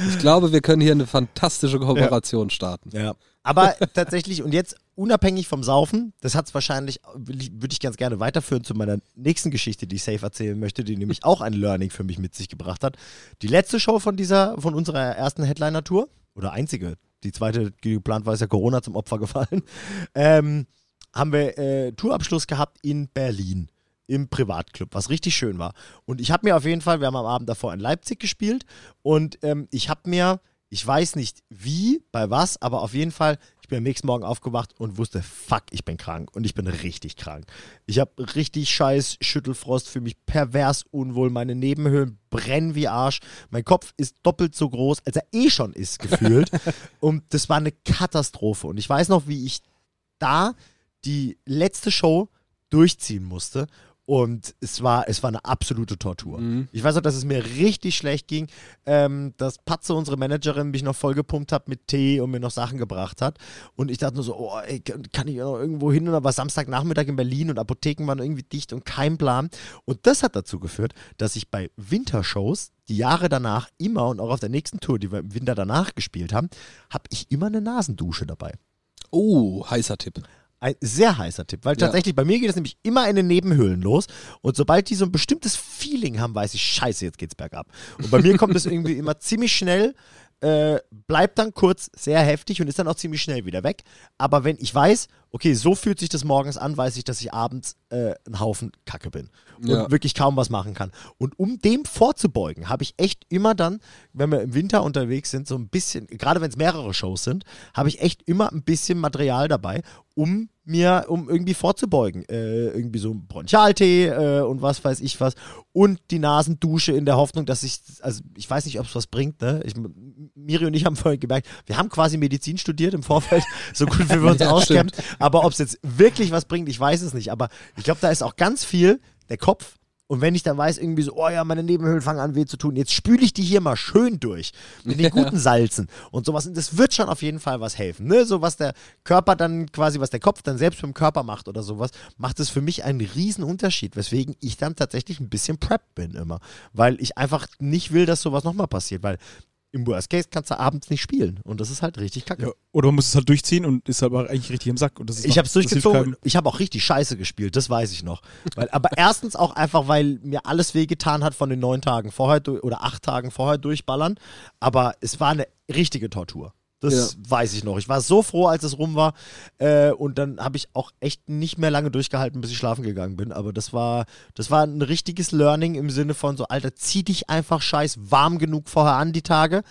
Ich glaube, wir können hier eine fantastische Kooperation starten. Ja. Aber tatsächlich, und jetzt unabhängig vom Saufen, das hat es wahrscheinlich, würde ich ganz gerne weiterführen zu meiner nächsten Geschichte, die ich safe erzählen möchte, die nämlich auch ein Learning für mich mit sich gebracht hat. Die letzte Show von dieser, von unserer ersten Headliner-Tour, oder einzige, Die zweite, die geplant war, ist ja Corona zum Opfer gefallen. Ähm, haben wir äh, Tourabschluss gehabt in Berlin im Privatclub, was richtig schön war. Und ich habe mir auf jeden Fall, wir haben am Abend davor in Leipzig gespielt und ähm, ich habe mir, ich weiß nicht wie, bei was, aber auf jeden Fall, ich bin am nächsten Morgen aufgewacht und wusste, fuck, ich bin krank und ich bin richtig krank. Ich habe richtig scheiß Schüttelfrost, für mich pervers unwohl, meine Nebenhöhlen brennen wie Arsch, mein Kopf ist doppelt so groß, als er eh schon ist, gefühlt. und das war eine Katastrophe. Und ich weiß noch, wie ich da die letzte Show durchziehen musste und es war, es war eine absolute Tortur. Mhm. Ich weiß auch, dass es mir richtig schlecht ging, ähm, dass Patze, unsere Managerin, mich noch vollgepumpt hat mit Tee und mir noch Sachen gebracht hat. Und ich dachte nur so, oh, ey, kann ich noch irgendwo hin? Und dann war Samstagnachmittag in Berlin und Apotheken waren irgendwie dicht und kein Plan. Und das hat dazu geführt, dass ich bei Wintershows die Jahre danach immer und auch auf der nächsten Tour, die wir im Winter danach gespielt haben, habe ich immer eine Nasendusche dabei. Oh, heißer Tipp. Ein sehr heißer Tipp, weil Ja. tatsächlich bei mir geht es nämlich immer in den Nebenhöhlen los und sobald die so ein bestimmtes Feeling haben, weiß ich, scheiße, jetzt geht's bergab. Und bei mir kommt es irgendwie immer ziemlich schnell, äh, bleibt dann kurz sehr heftig und ist dann auch ziemlich schnell wieder weg. Aber wenn ich weiß, okay, so fühlt sich das morgens an, weiß ich, dass ich abends äh, ein Haufen Kacke bin und Ja. wirklich kaum was machen kann. Und um dem vorzubeugen, habe ich echt immer dann, wenn wir im Winter unterwegs sind, so ein bisschen, gerade wenn es mehrere Shows sind, habe ich echt immer ein bisschen Material dabei, um mir, um irgendwie vorzubeugen. Äh, irgendwie so ein Bronchialtee äh, und was weiß ich was. Und die Nasendusche in der Hoffnung, dass ich, also ich weiß nicht, ob es was bringt, ne? Ich, Miri und ich haben vorhin gemerkt, wir haben quasi Medizin studiert im Vorfeld, so gut wie wir uns Ja, auskennen. Aber ob es jetzt wirklich was bringt, ich weiß es nicht. Aber ich glaube, da ist auch ganz viel der Kopf. Und wenn ich dann weiß, irgendwie so, oh ja, meine Nebenhöhlen fangen an weh zu tun, jetzt spüle ich die hier mal schön durch mit den guten Salzen und sowas. Und das wird schon auf jeden Fall was helfen. Ne? So was der Körper dann quasi, was der Kopf dann selbst mit dem Körper macht oder sowas, macht es für mich einen riesen Unterschied, weswegen ich dann tatsächlich ein bisschen prep bin immer. Weil ich einfach nicht will, dass sowas nochmal passiert, weil im Worst Case kannst du abends nicht spielen. Und das ist halt richtig kacke. Ja, oder man muss es halt durchziehen und ist aber eigentlich richtig im Sack. Und das ist Ich habe es durchgezogen. Ich habe auch richtig Scheiße gespielt, das weiß ich noch. Weil, aber erstens auch einfach, weil mir alles wehgetan hat von den neun Tagen vorher oder acht Tagen vorher durchballern. Aber es war eine richtige Tortur. Das weiß ich noch. Ich war so froh, als es rum war. Äh, und dann habe ich auch echt nicht mehr lange durchgehalten, bis ich schlafen gegangen bin. Aber das war, das war ein richtiges Learning im Sinne von so, Alter, zieh dich einfach scheiß warm genug vorher an die Tage.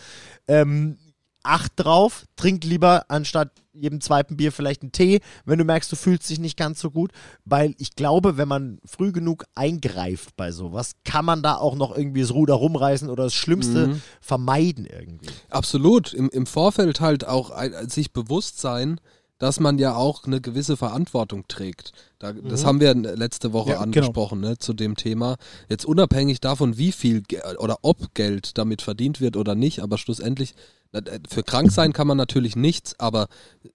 Ähm, acht drauf, trink lieber anstatt jedem zweiten Bier vielleicht einen Tee, wenn du merkst, du fühlst dich nicht ganz so gut. Weil ich glaube, wenn man früh genug eingreift bei sowas, kann man da auch noch irgendwie das Ruder rumreißen oder das Schlimmste vermeiden irgendwie. Absolut. Im, Im Vorfeld halt auch ein, sich bewusst sein, dass man ja auch eine gewisse Verantwortung trägt. Da, Das haben wir letzte Woche Ja, genau. angesprochen ne, zu dem Thema. Jetzt unabhängig davon, wie viel oder ob Geld damit verdient wird oder nicht, aber schlussendlich, für krank sein kann man natürlich nichts, aber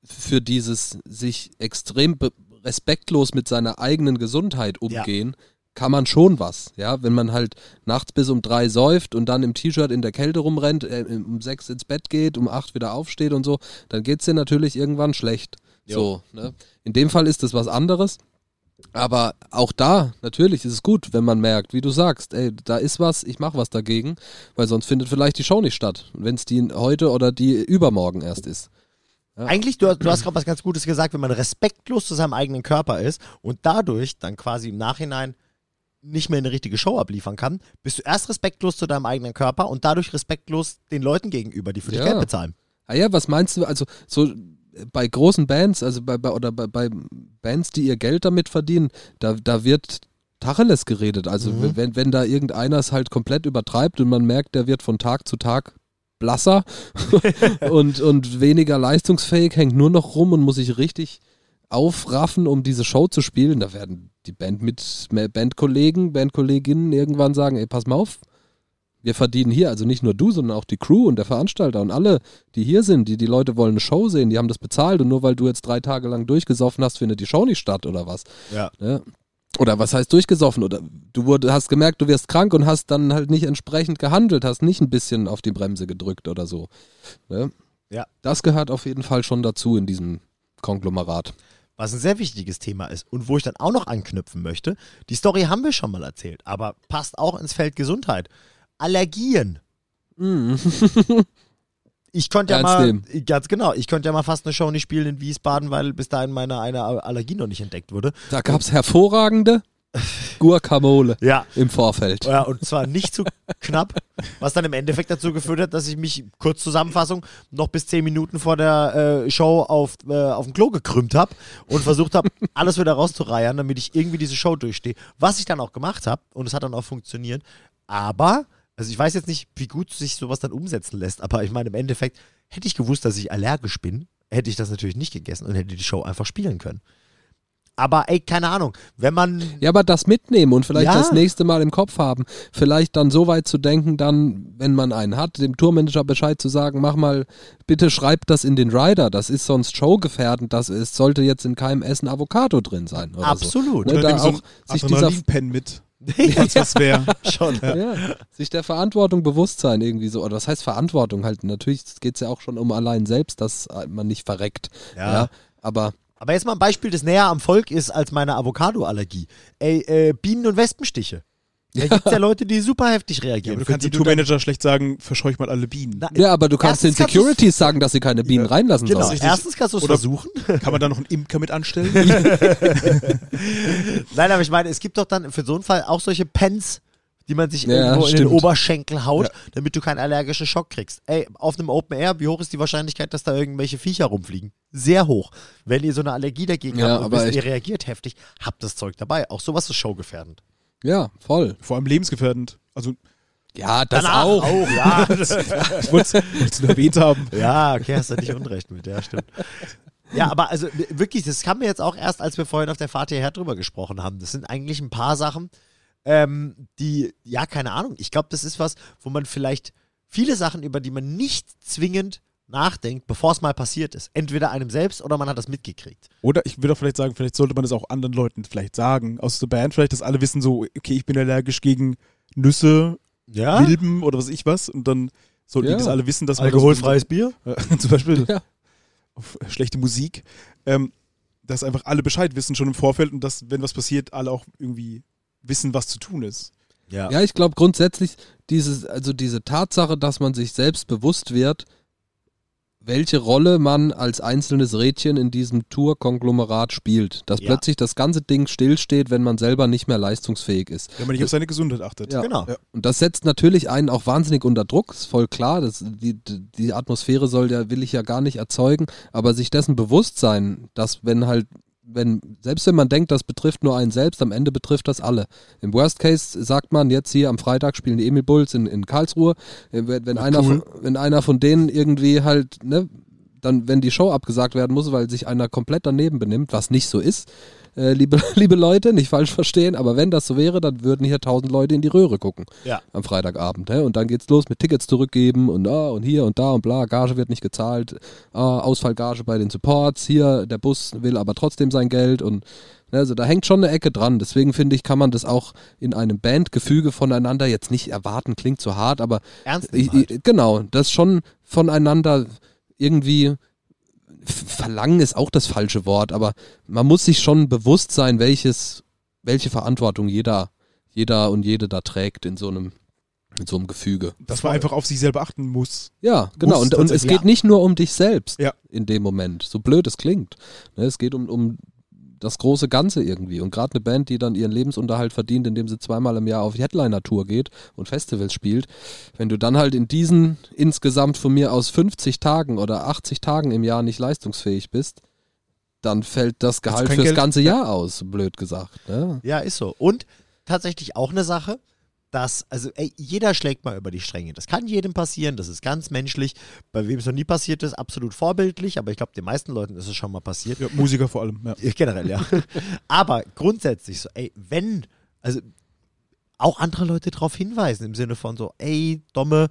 für dieses sich extrem respektlos mit seiner eigenen Gesundheit umgehen, kann man schon was. Ja, wenn man halt nachts bis um drei säuft und dann im T-Shirt in der Kälte rumrennt, äh, um sechs ins Bett geht, um acht wieder aufsteht und so, dann geht's dir natürlich irgendwann schlecht. So, ne? In dem Fall ist es was anderes. Aber auch da, natürlich ist es gut, wenn man merkt, wie du sagst, ey, da ist was, ich mache was dagegen, weil sonst findet vielleicht die Show nicht statt, wenn es die heute oder die übermorgen erst ist. Eigentlich, du, hast- du hast gerade was ganz Gutes gesagt, wenn man respektlos zu seinem eigenen Körper ist und dadurch dann quasi im Nachhinein nicht mehr eine richtige Show abliefern kann, bist du erst respektlos zu deinem eigenen Körper und dadurch respektlos den Leuten gegenüber, die für dich Ja. Geld bezahlen. Ah ja, was meinst du, also so äh, bei großen Bands, also bei, bei oder bei, bei Bands, die ihr Geld damit verdienen, da, da wird Tacheles geredet. Also Mhm. wenn, wenn da irgendeiner es halt komplett übertreibt und man merkt, der wird von Tag zu Tag blasser und, und weniger leistungsfähig, hängt nur noch rum und muss sich richtig aufraffen, um diese Show zu spielen, da werden die Band mit Bandkollegen, Bandkolleginnen irgendwann sagen, ey, pass mal auf, wir verdienen hier, also nicht nur du, sondern auch die Crew und der Veranstalter und alle, die hier sind, die, die Leute wollen eine Show sehen, die haben das bezahlt und nur weil du jetzt drei Tage lang durchgesoffen hast, findet die Show nicht statt oder was. Ja. Ne? Oder was heißt durchgesoffen? Oder du wurde, hast gemerkt, du wirst krank und hast dann halt nicht entsprechend gehandelt, hast nicht ein bisschen auf die Bremse gedrückt oder so. Ne? Ja. Das gehört auf jeden Fall schon dazu in diesem Konglomerat. Was ein sehr wichtiges Thema ist und wo ich dann auch noch anknüpfen möchte. Die Story haben wir schon mal erzählt, aber passt auch ins Feld Gesundheit. Allergien. Mm. ich konnte ja mal, nehmen. ganz genau, ich konnte ja mal fast eine Show nicht spielen in Wiesbaden, weil bis dahin meine eine Allergie noch nicht entdeckt wurde. Da gab es hervorragende Guacamole Ja. im Vorfeld. Ja, und zwar nicht zu knapp, was dann im Endeffekt dazu geführt hat, dass ich mich, kurz Zusammenfassung, noch bis zehn Minuten vor der äh, Show auf, äh, auf dem Klo gekrümmt habe und versucht habe, alles wieder rauszureiern, damit ich irgendwie diese Show durchstehe. Was ich dann auch gemacht habe und es hat dann auch funktioniert. Aber, also ich weiß jetzt nicht, wie gut sich sowas dann umsetzen lässt, aber ich meine, im Endeffekt hätte ich gewusst, dass ich allergisch bin, hätte ich das natürlich nicht gegessen und hätte die Show einfach spielen können. Aber ey, keine Ahnung, wenn man Ja, aber das mitnehmen und vielleicht Ja. das nächste Mal im Kopf haben. Vielleicht dann so weit zu denken, dann, wenn man einen hat, dem Tourmanager Bescheid zu sagen, mach mal, bitte schreib das in den Rider, das ist sonst showgefährdend, das ist, sollte jetzt in keinem Essen Avocado drin sein. Oder Absolut. So. Oder Ne, da so auch sich dieser, Adrenalinpen mit. Falls was wäre. schon. ja, sich der Verantwortung bewusst sein irgendwie so. Oder was heißt Verantwortung halt? Natürlich geht es ja auch schon um allein selbst, dass man nicht verreckt. Ja. Ja. aber Aber jetzt mal ein Beispiel, das näher am Volk ist als meine Avocado-Allergie. Ey, äh, Bienen- und Wespenstiche. Da gibt es ja Leute, die super heftig Ja, reagieren. aber du kannst die dem Tourmanager schlecht sagen, verscheuch mal alle Bienen. Na, ja, aber du kannst den Securities sagen, dass sie keine Bienen reinlassen Genau, sollen. erstens kannst du es Oder- versuchen. Kann man da noch einen Imker mit anstellen? Nein, aber ich meine, es gibt doch dann für so einen Fall auch solche Pens, die man sich Ja, irgendwo in den stimmt. Oberschenkel haut, Ja. damit du keinen allergischen Schock kriegst. Ey, auf einem Open Air, wie hoch ist die Wahrscheinlichkeit, dass da irgendwelche Viecher rumfliegen? Sehr hoch. Wenn ihr so eine Allergie dagegen Ja, habt und aber wisst, ihr reagiert heftig, habt das Zeug dabei. Auch sowas ist showgefährdend. Ja, voll. Vor allem lebensgefährdend. Also, Ja, das Danach auch. ja. ich wollte es nur erwähnt haben. Ja, okay, hast du nicht unrecht mit, ja, stimmt. Ja, aber also wirklich, das kam mir jetzt auch erst, als wir vorhin auf der Fahrt hierher drüber gesprochen haben. Das sind eigentlich ein paar Sachen, ähm, die, ja, keine Ahnung. Ich glaube, das ist was, wo man vielleicht viele Sachen, über die man nicht zwingend nachdenkt, bevor es mal passiert ist. Entweder einem selbst oder man hat das mitgekriegt. Oder ich würde auch vielleicht sagen, vielleicht sollte man das auch anderen Leuten vielleicht sagen. Aus der Band vielleicht, dass alle wissen so, okay, ich bin allergisch gegen Nüsse, Ja? Milben oder was ich was. Und dann sollten Ja. die das alle wissen, dass man Alkoholfreies Bier? Das, äh, zum Beispiel Ja. auf äh, schlechte Musik. Ähm, dass einfach alle Bescheid wissen schon im Vorfeld und dass, wenn was passiert, alle auch irgendwie wissen, was zu tun ist. Ja. Ja, ich glaube grundsätzlich dieses, also diese Tatsache, dass man sich selbst bewusst wird, welche Rolle man als einzelnes Rädchen in diesem Tour-Konglomerat spielt. Dass Ja. plötzlich das ganze Ding stillsteht, wenn man selber nicht mehr leistungsfähig ist. Wenn man nicht auf seine Gesundheit achtet. Ja. Genau. Ja. Und das setzt natürlich einen auch wahnsinnig unter Druck, ist voll klar. Das, die, die Atmosphäre soll ja, will ich ja gar nicht erzeugen, aber sich dessen bewusst sein, dass wenn halt, wenn, selbst wenn man denkt, das betrifft nur einen selbst, am Ende betrifft das alle. Im Worst Case sagt man jetzt hier am Freitag spielen die Emil Bulls in, in Karlsruhe. Äh, Wenn, wenn, einer, cool. von, wenn einer von denen irgendwie halt, ne, dann, wenn die Show abgesagt werden muss, weil sich einer komplett daneben benimmt, was nicht so ist, äh, liebe, liebe Leute, nicht falsch verstehen, aber wenn das so wäre, dann würden hier tausend Leute in die Röhre gucken Ja. am Freitagabend. Ne? Und dann geht's los mit Tickets zurückgeben und ah, und hier und da und bla, Gage wird nicht gezahlt, ah, Ausfallgage bei den Supports, hier, der Bus will aber trotzdem sein Geld und ne, also da hängt schon eine Ecke dran. Deswegen finde ich, kann man das auch in einem Bandgefüge voneinander jetzt nicht erwarten, klingt zu hart, aber Ernst ich, nehmen halt. ich, genau, das schon voneinander irgendwie verlangen ist auch das falsche Wort, aber man muss sich schon bewusst sein, welches, welche Verantwortung jeder, jeder und jede da trägt in so einem, in so einem Gefüge. Dass man einfach auf sich selber achten muss. Ja, genau. Muss Und, und es geht nicht nur um dich selbst Ja. in dem Moment, so blöd es klingt. Ne, es geht um, um das große Ganze irgendwie. Und gerade eine Band, die dann ihren Lebensunterhalt verdient, indem sie zweimal im Jahr auf Headliner-Tour geht und Festivals spielt, wenn du dann halt in diesen insgesamt von mir aus 50 Tagen oder 80 Tagen im Jahr nicht leistungsfähig bist, dann fällt das Gehalt fürs Geld. ganze Jahr aus, blöd gesagt. Ne? Ja, ist so. Und tatsächlich auch eine Sache, dass, also ey, jeder schlägt mal über die Stränge. Das kann jedem passieren, das ist ganz menschlich. Bei wem es noch nie passiert ist, absolut vorbildlich, aber ich glaube, den meisten Leuten ist es schon mal passiert. Ja, Musiker vor allem. Ja. Generell, ja. aber grundsätzlich so, ey, wenn, also auch andere Leute darauf hinweisen, im Sinne von so, ey, Domme,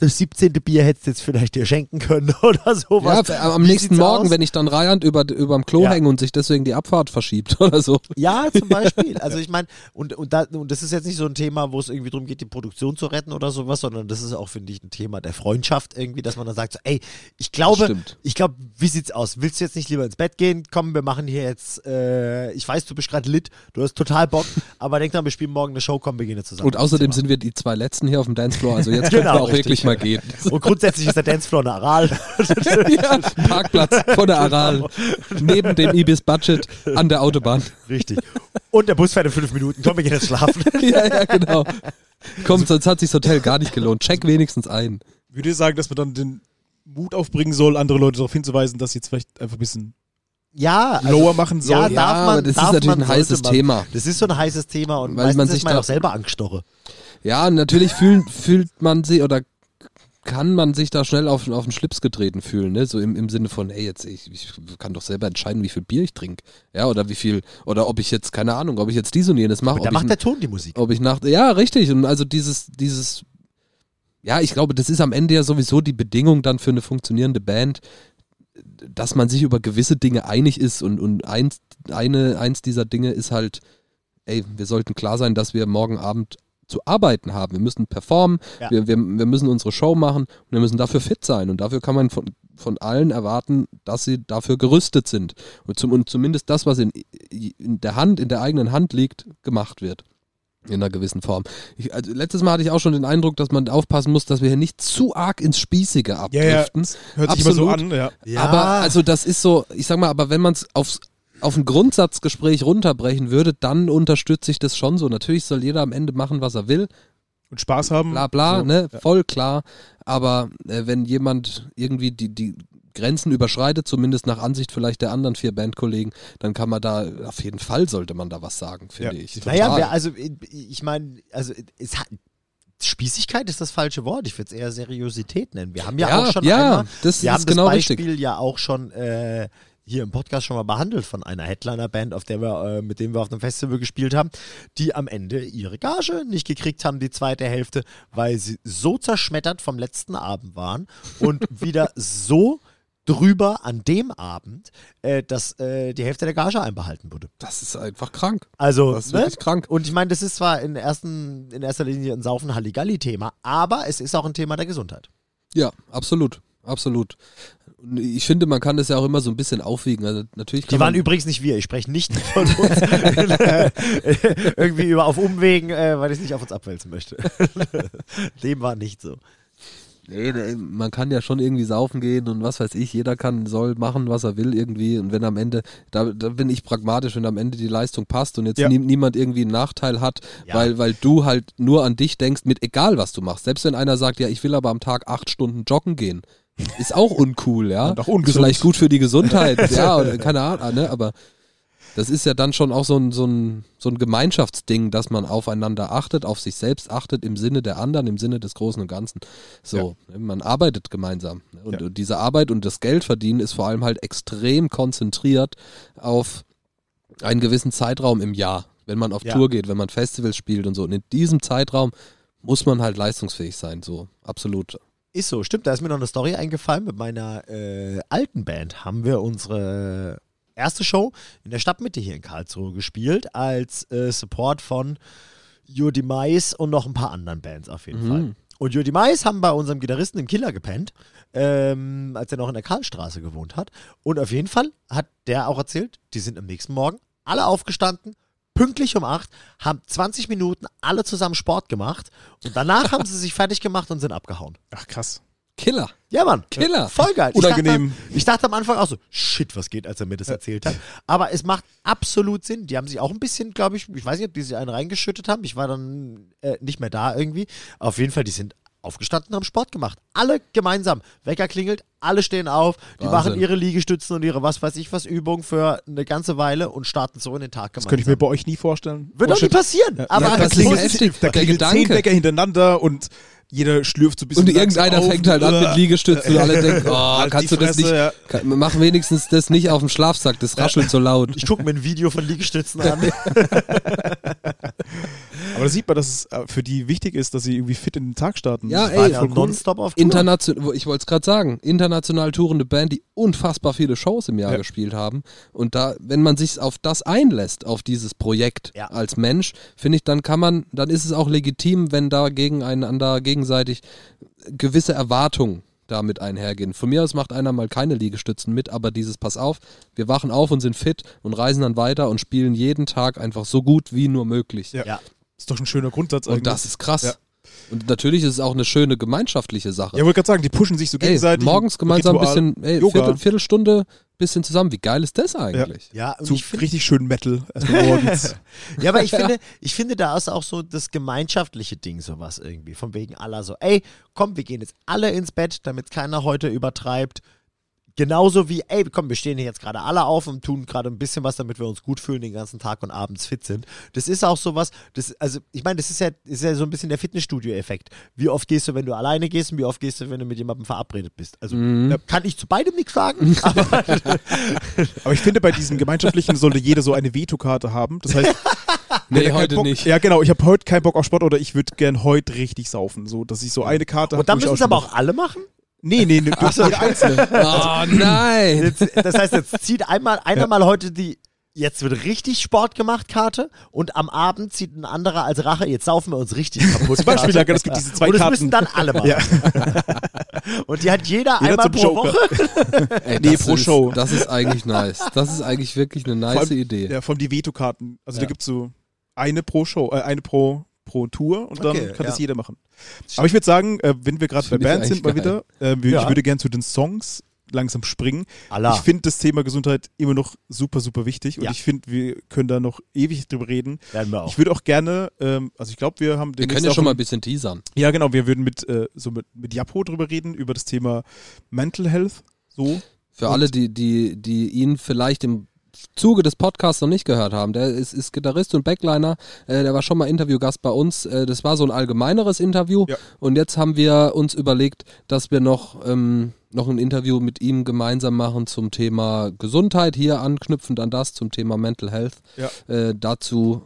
das 17. Bier hättest du jetzt vielleicht dir schenken können oder sowas. Ja, am Wie nächsten Morgen, aus? wenn ich dann reihend über überm Klo Ja. hänge und sich deswegen die Abfahrt verschiebt oder so. Ja, zum Beispiel. Also ich meine, und, und, da, und das ist jetzt nicht so ein Thema, wo es irgendwie darum geht, die Produktion zu retten oder sowas, sondern das ist auch, finde ich, ein Thema der Freundschaft irgendwie, dass man dann sagt, so, ey, ich glaube, ich glaube, wie sieht's aus? Willst du jetzt nicht lieber ins Bett gehen? Komm, wir machen hier jetzt, äh, ich weiß, du bist gerade lit, du hast total Bock, aber denk dran, wir spielen morgen eine Show, komm, wir gehen jetzt zusammen. Und außerdem sind wir die zwei Letzten hier auf dem Dancefloor, also jetzt Genau, können wir auch richtig. wirklich mal gehen. Und grundsätzlich ist der Dancefloor eine Aral. ja, Parkplatz vor der Aral. Neben dem Ibis Budget an der Autobahn. Richtig. Und der Bus fährt in fünf Minuten. Komm, wir gehen jetzt schlafen. ja, ja, genau. Komm, sonst hat sich das Hotel gar nicht gelohnt. Check wenigstens ein. Würde ich sagen, dass man dann den Mut aufbringen soll, andere Leute darauf hinzuweisen, dass sie jetzt vielleicht einfach ein bisschen ja, also, lower machen soll. Ja, darf man, das darf ist natürlich man, ein heißes man. Thema. Das ist so ein heißes Thema und Weil meistens man ist sich man da- auch selber Angststoche. Ja, natürlich fühlt, fühlt man sich oder kann man sich da schnell auf, auf den Schlips getreten fühlen, ne? So im, im Sinne von, ey, jetzt, ich, ich kann doch selber entscheiden, wie viel Bier ich trinke. Ja, oder wie viel, oder ob ich jetzt, keine Ahnung, ob ich jetzt dies und jenes mache. Da ob ich, macht der Ton die Musik. ob ich nach, ja, richtig. Und also dieses, dieses, ja, ich glaube, das ist am Ende ja sowieso die Bedingung dann für eine funktionierende Band, dass man sich über gewisse Dinge einig ist und, und eins, eine, eins dieser Dinge ist halt, ey, wir sollten klar sein, dass wir morgen Abend zu arbeiten haben. Wir müssen performen, Ja. wir, wir, wir müssen unsere Show machen und wir müssen dafür fit sein. Und dafür kann man von, von allen erwarten, dass sie dafür gerüstet sind. Und, zum, und zumindest das, was in, in der Hand, in der eigenen Hand liegt, gemacht wird. In einer gewissen Form. Ich, also letztes Mal hatte ich auch schon den Eindruck, dass man aufpassen muss, dass wir hier nicht zu arg ins Spießige ja, ja, abdriften. hört sich immer so Absolut. an. Ja. Ja. Aber also das ist so, ich sag mal, aber wenn man es aufs auf ein Grundsatzgespräch runterbrechen würde, dann unterstütze ich das schon so. Natürlich soll jeder am Ende machen, was er will, Und Spaß haben. bla bla, So. ne, voll klar. Aber äh, wenn jemand irgendwie die, die Grenzen überschreitet, zumindest nach Ansicht vielleicht der anderen vier Bandkollegen, dann kann man da, auf jeden Fall sollte man da was sagen, finde Ja. ich. Naja, Total. wer, also ich meine, also es hat, Spießigkeit ist das falsche Wort. Ich würde es eher Seriosität nennen. Wir haben ja, Ja, auch schon ja, einmal, das wir ist haben genau das richtig. Beispiel ja auch schon äh, hier im Podcast schon mal behandelt von einer Headliner-Band, auf der wir, äh, mit dem wir auf einem Festival gespielt haben, die am Ende ihre Gage nicht gekriegt haben, die zweite Hälfte, weil sie so zerschmettert vom letzten Abend waren und wieder so drüber an dem Abend, äh, dass äh, die Hälfte der Gage einbehalten wurde. das ist einfach krank. Also, Das ist ne? wirklich krank. Und ich meine, das ist zwar in, ersten, in erster Linie ein Saufen Halligalli-Thema, aber es ist auch ein Thema der Gesundheit. Ja, absolut. Absolut. Ich finde, man kann das ja auch immer so ein bisschen aufwiegen. Also natürlich Die waren übrigens nicht wir, ich spreche nicht von uns. Irgendwie über auf Umwegen, äh, weil ich es nicht auf uns abwälzen möchte. Dem war nicht so. Nee, man kann ja schon irgendwie saufen gehen und was weiß ich, jeder kann, soll machen, was er will irgendwie und wenn am Ende, da, da bin ich pragmatisch, wenn am Ende die Leistung passt und jetzt Ja. nie, niemand irgendwie einen Nachteil hat, Ja. weil, weil du halt nur an dich denkst, mit egal was du machst. Selbst wenn einer sagt, ja, ich will aber am Tag acht Stunden joggen gehen, ist auch uncool, ja. Und auch Ist ungesund. Vielleicht gut für die Gesundheit, ja, keine Ahnung, ne, aber das ist ja dann schon auch so ein, so, ein, so ein Gemeinschaftsding, dass man aufeinander achtet, auf sich selbst achtet, im Sinne der anderen, im Sinne des Großen und Ganzen. So, ne, man arbeitet gemeinsam. ne, Und, Ja. diese Arbeit und das Geld verdienen ist vor allem halt extrem konzentriert auf einen gewissen Zeitraum im Jahr, wenn man auf Ja. Tour geht, wenn man Festivals spielt und so. Und in diesem Zeitraum muss man halt leistungsfähig sein, so absolut. Ist so, stimmt. Da ist mir noch eine Story eingefallen. Mit meiner äh, alten Band haben wir unsere erste Show in der Stadtmitte hier in Karlsruhe gespielt, als äh, Support von Your Demise und noch ein paar anderen Bands auf jeden Mhm. Fall. Und Your Demise haben bei unserem Gitarristen im Killer gepennt, ähm, als er noch in der Karlstraße gewohnt hat. Und auf jeden Fall hat der auch erzählt, die sind am nächsten Morgen alle aufgestanden, pünktlich um 8, haben 20 Minuten alle zusammen Sport gemacht und danach haben sie sich fertig gemacht und sind abgehauen. Ach krass. Killer. Ja, Mann. Killer. Voll geil. Unangenehm. Ich dachte, ich dachte am Anfang auch so, shit, was geht, als er mir das erzählt hat. Aber es macht absolut Sinn. Die haben sich auch ein bisschen, glaube ich, ich weiß nicht, ob die sich einen reingeschüttet haben. Ich war dann äh, nicht mehr da irgendwie. Auf jeden Fall, die sind aufgestanden und haben Sport gemacht. Alle gemeinsam. Wecker klingelt, alle stehen auf, die Wahnsinn. machen ihre Liegestützen und ihre was weiß ich was Übungen für eine ganze Weile und starten so in den Tag gemeinsam. Das könnte ich mir bei euch nie vorstellen. Wird doch nie passieren. Aber Ja, es das ist positiv. heftig. Da klingelt zehn Wecker hintereinander und jeder schlürft so ein bisschen. Und irgendeiner auf. fängt halt an mit Liegestützen und alle denken, oh, Halt kannst du das Fresse, nicht, ja. kann, mach wenigstens das nicht auf dem Schlafsack, das raschelt so laut. Ich gucke mir ein Video von Liegestützen an. Aber da sieht man, dass es äh, für die wichtig ist, dass sie irgendwie fit in den Tag starten. Ja, ey, ja, cool. nonstop auf Tour. Ich wollte es gerade sagen, international tourende Band, die unfassbar viele Shows im Jahr Ja. gespielt haben. Und da, wenn man sich auf das einlässt, auf dieses Projekt Ja. als Mensch, finde ich, dann kann man, dann ist es auch legitim, wenn da gegeneinander gegenseitig gewisse Erwartungen damit einhergehen. Von mir aus macht einer mal keine Liegestützen mit, aber dieses Pass auf, wir wachen auf und sind fit und reisen dann weiter und spielen jeden Tag einfach so gut wie nur möglich. Ja. Ja. Ist doch ein schöner Grundsatz Und eigentlich. das ist krass. Ja. Und natürlich ist es auch eine schöne gemeinschaftliche Sache. Ja, wollte gerade sagen, die pushen sich so ey, gegenseitig. morgens gemeinsam ein bisschen, ey, Yoga. Viertel, Viertelstunde, bisschen zusammen. Wie geil ist das eigentlich? Ja, und Zu ich find, richtig schön Metal. Erstmal morgens. ja, aber ich finde, ich finde, da ist auch so das gemeinschaftliche Ding sowas irgendwie. Von wegen aller so, ey, komm, wir gehen jetzt alle ins Bett, damit keiner heute übertreibt. Genauso wie, ey, komm, wir stehen hier jetzt gerade alle auf und tun gerade ein bisschen was, damit wir uns gut fühlen, den ganzen Tag und abends fit sind. Das ist auch sowas, das, also ich meine, das ist ja, ist ja so ein bisschen der Fitnessstudio-Effekt. Wie oft gehst du, wenn du alleine gehst und wie oft gehst du, wenn du mit jemandem verabredet bist? Also Mhm. da kann ich zu beidem nichts sagen, aber Aber ich finde, bei diesem Gemeinschaftlichen sollte jeder so eine Vetokarte haben. Das heißt, Nee, keinen heute Bock, nicht. Ja, genau. Ich habe heute keinen Bock auf Sport oder ich würde gern heute richtig saufen. So, dass ich so eine Karte habe. und dann wo ich müssen es aber auch alle machen? Nee, nee, nee. Du jeder Einzelne. Oh nein! Jetzt, das heißt, jetzt zieht einmal einer Ja. mal heute die Jetzt wird richtig Sport gemacht, Karte. Und am Abend zieht ein anderer als Rache, jetzt saufen wir uns richtig kaputt. Zum Beispiel, Karte. ja, es gibt diese zwei Und das Karten. müssen dann alle machen. Ja. Und die hat jeder, Jeder einmal pro Joker. Woche. Ey, Nee, das pro ist, Show. Das ist eigentlich nice. Das ist eigentlich wirklich eine nice allem- Idee. Ja, vor allem die Vetokarten. Also Ja. da gibt es so eine pro Show, äh, eine pro, pro Tour und dann Okay, kann das ja. jeder machen. Aber ich würde sagen, äh, wenn wir gerade bei Bands sind, mal wieder, äh, Ja. ich würde gerne zu den Songs langsam springen. Allah. Ich finde das Thema Gesundheit immer noch super, super wichtig und Ja. ich finde, wir können da noch ewig drüber reden. Werden wir auch. Ich würde auch gerne, ähm, also ich glaube, wir haben Wir können ja auch schon mal ein ein- bisschen teasern. Ja, genau, wir würden mit, äh, so mit, mit Japo drüber reden, über das Thema Mental Health. So. Für Und- alle, die, die, die ihn vielleicht im Zuge des Podcasts noch nicht gehört haben. Der ist, ist Gitarrist und Backliner. Äh, der war schon mal Interviewgast bei uns. Äh, das war so ein allgemeineres Interview. Ja. Und jetzt haben wir uns überlegt, dass wir noch, ähm, noch ein Interview mit ihm gemeinsam machen zum Thema Gesundheit. Hier anknüpfend an das, zum Thema Mental Health. Ja. Äh, dazu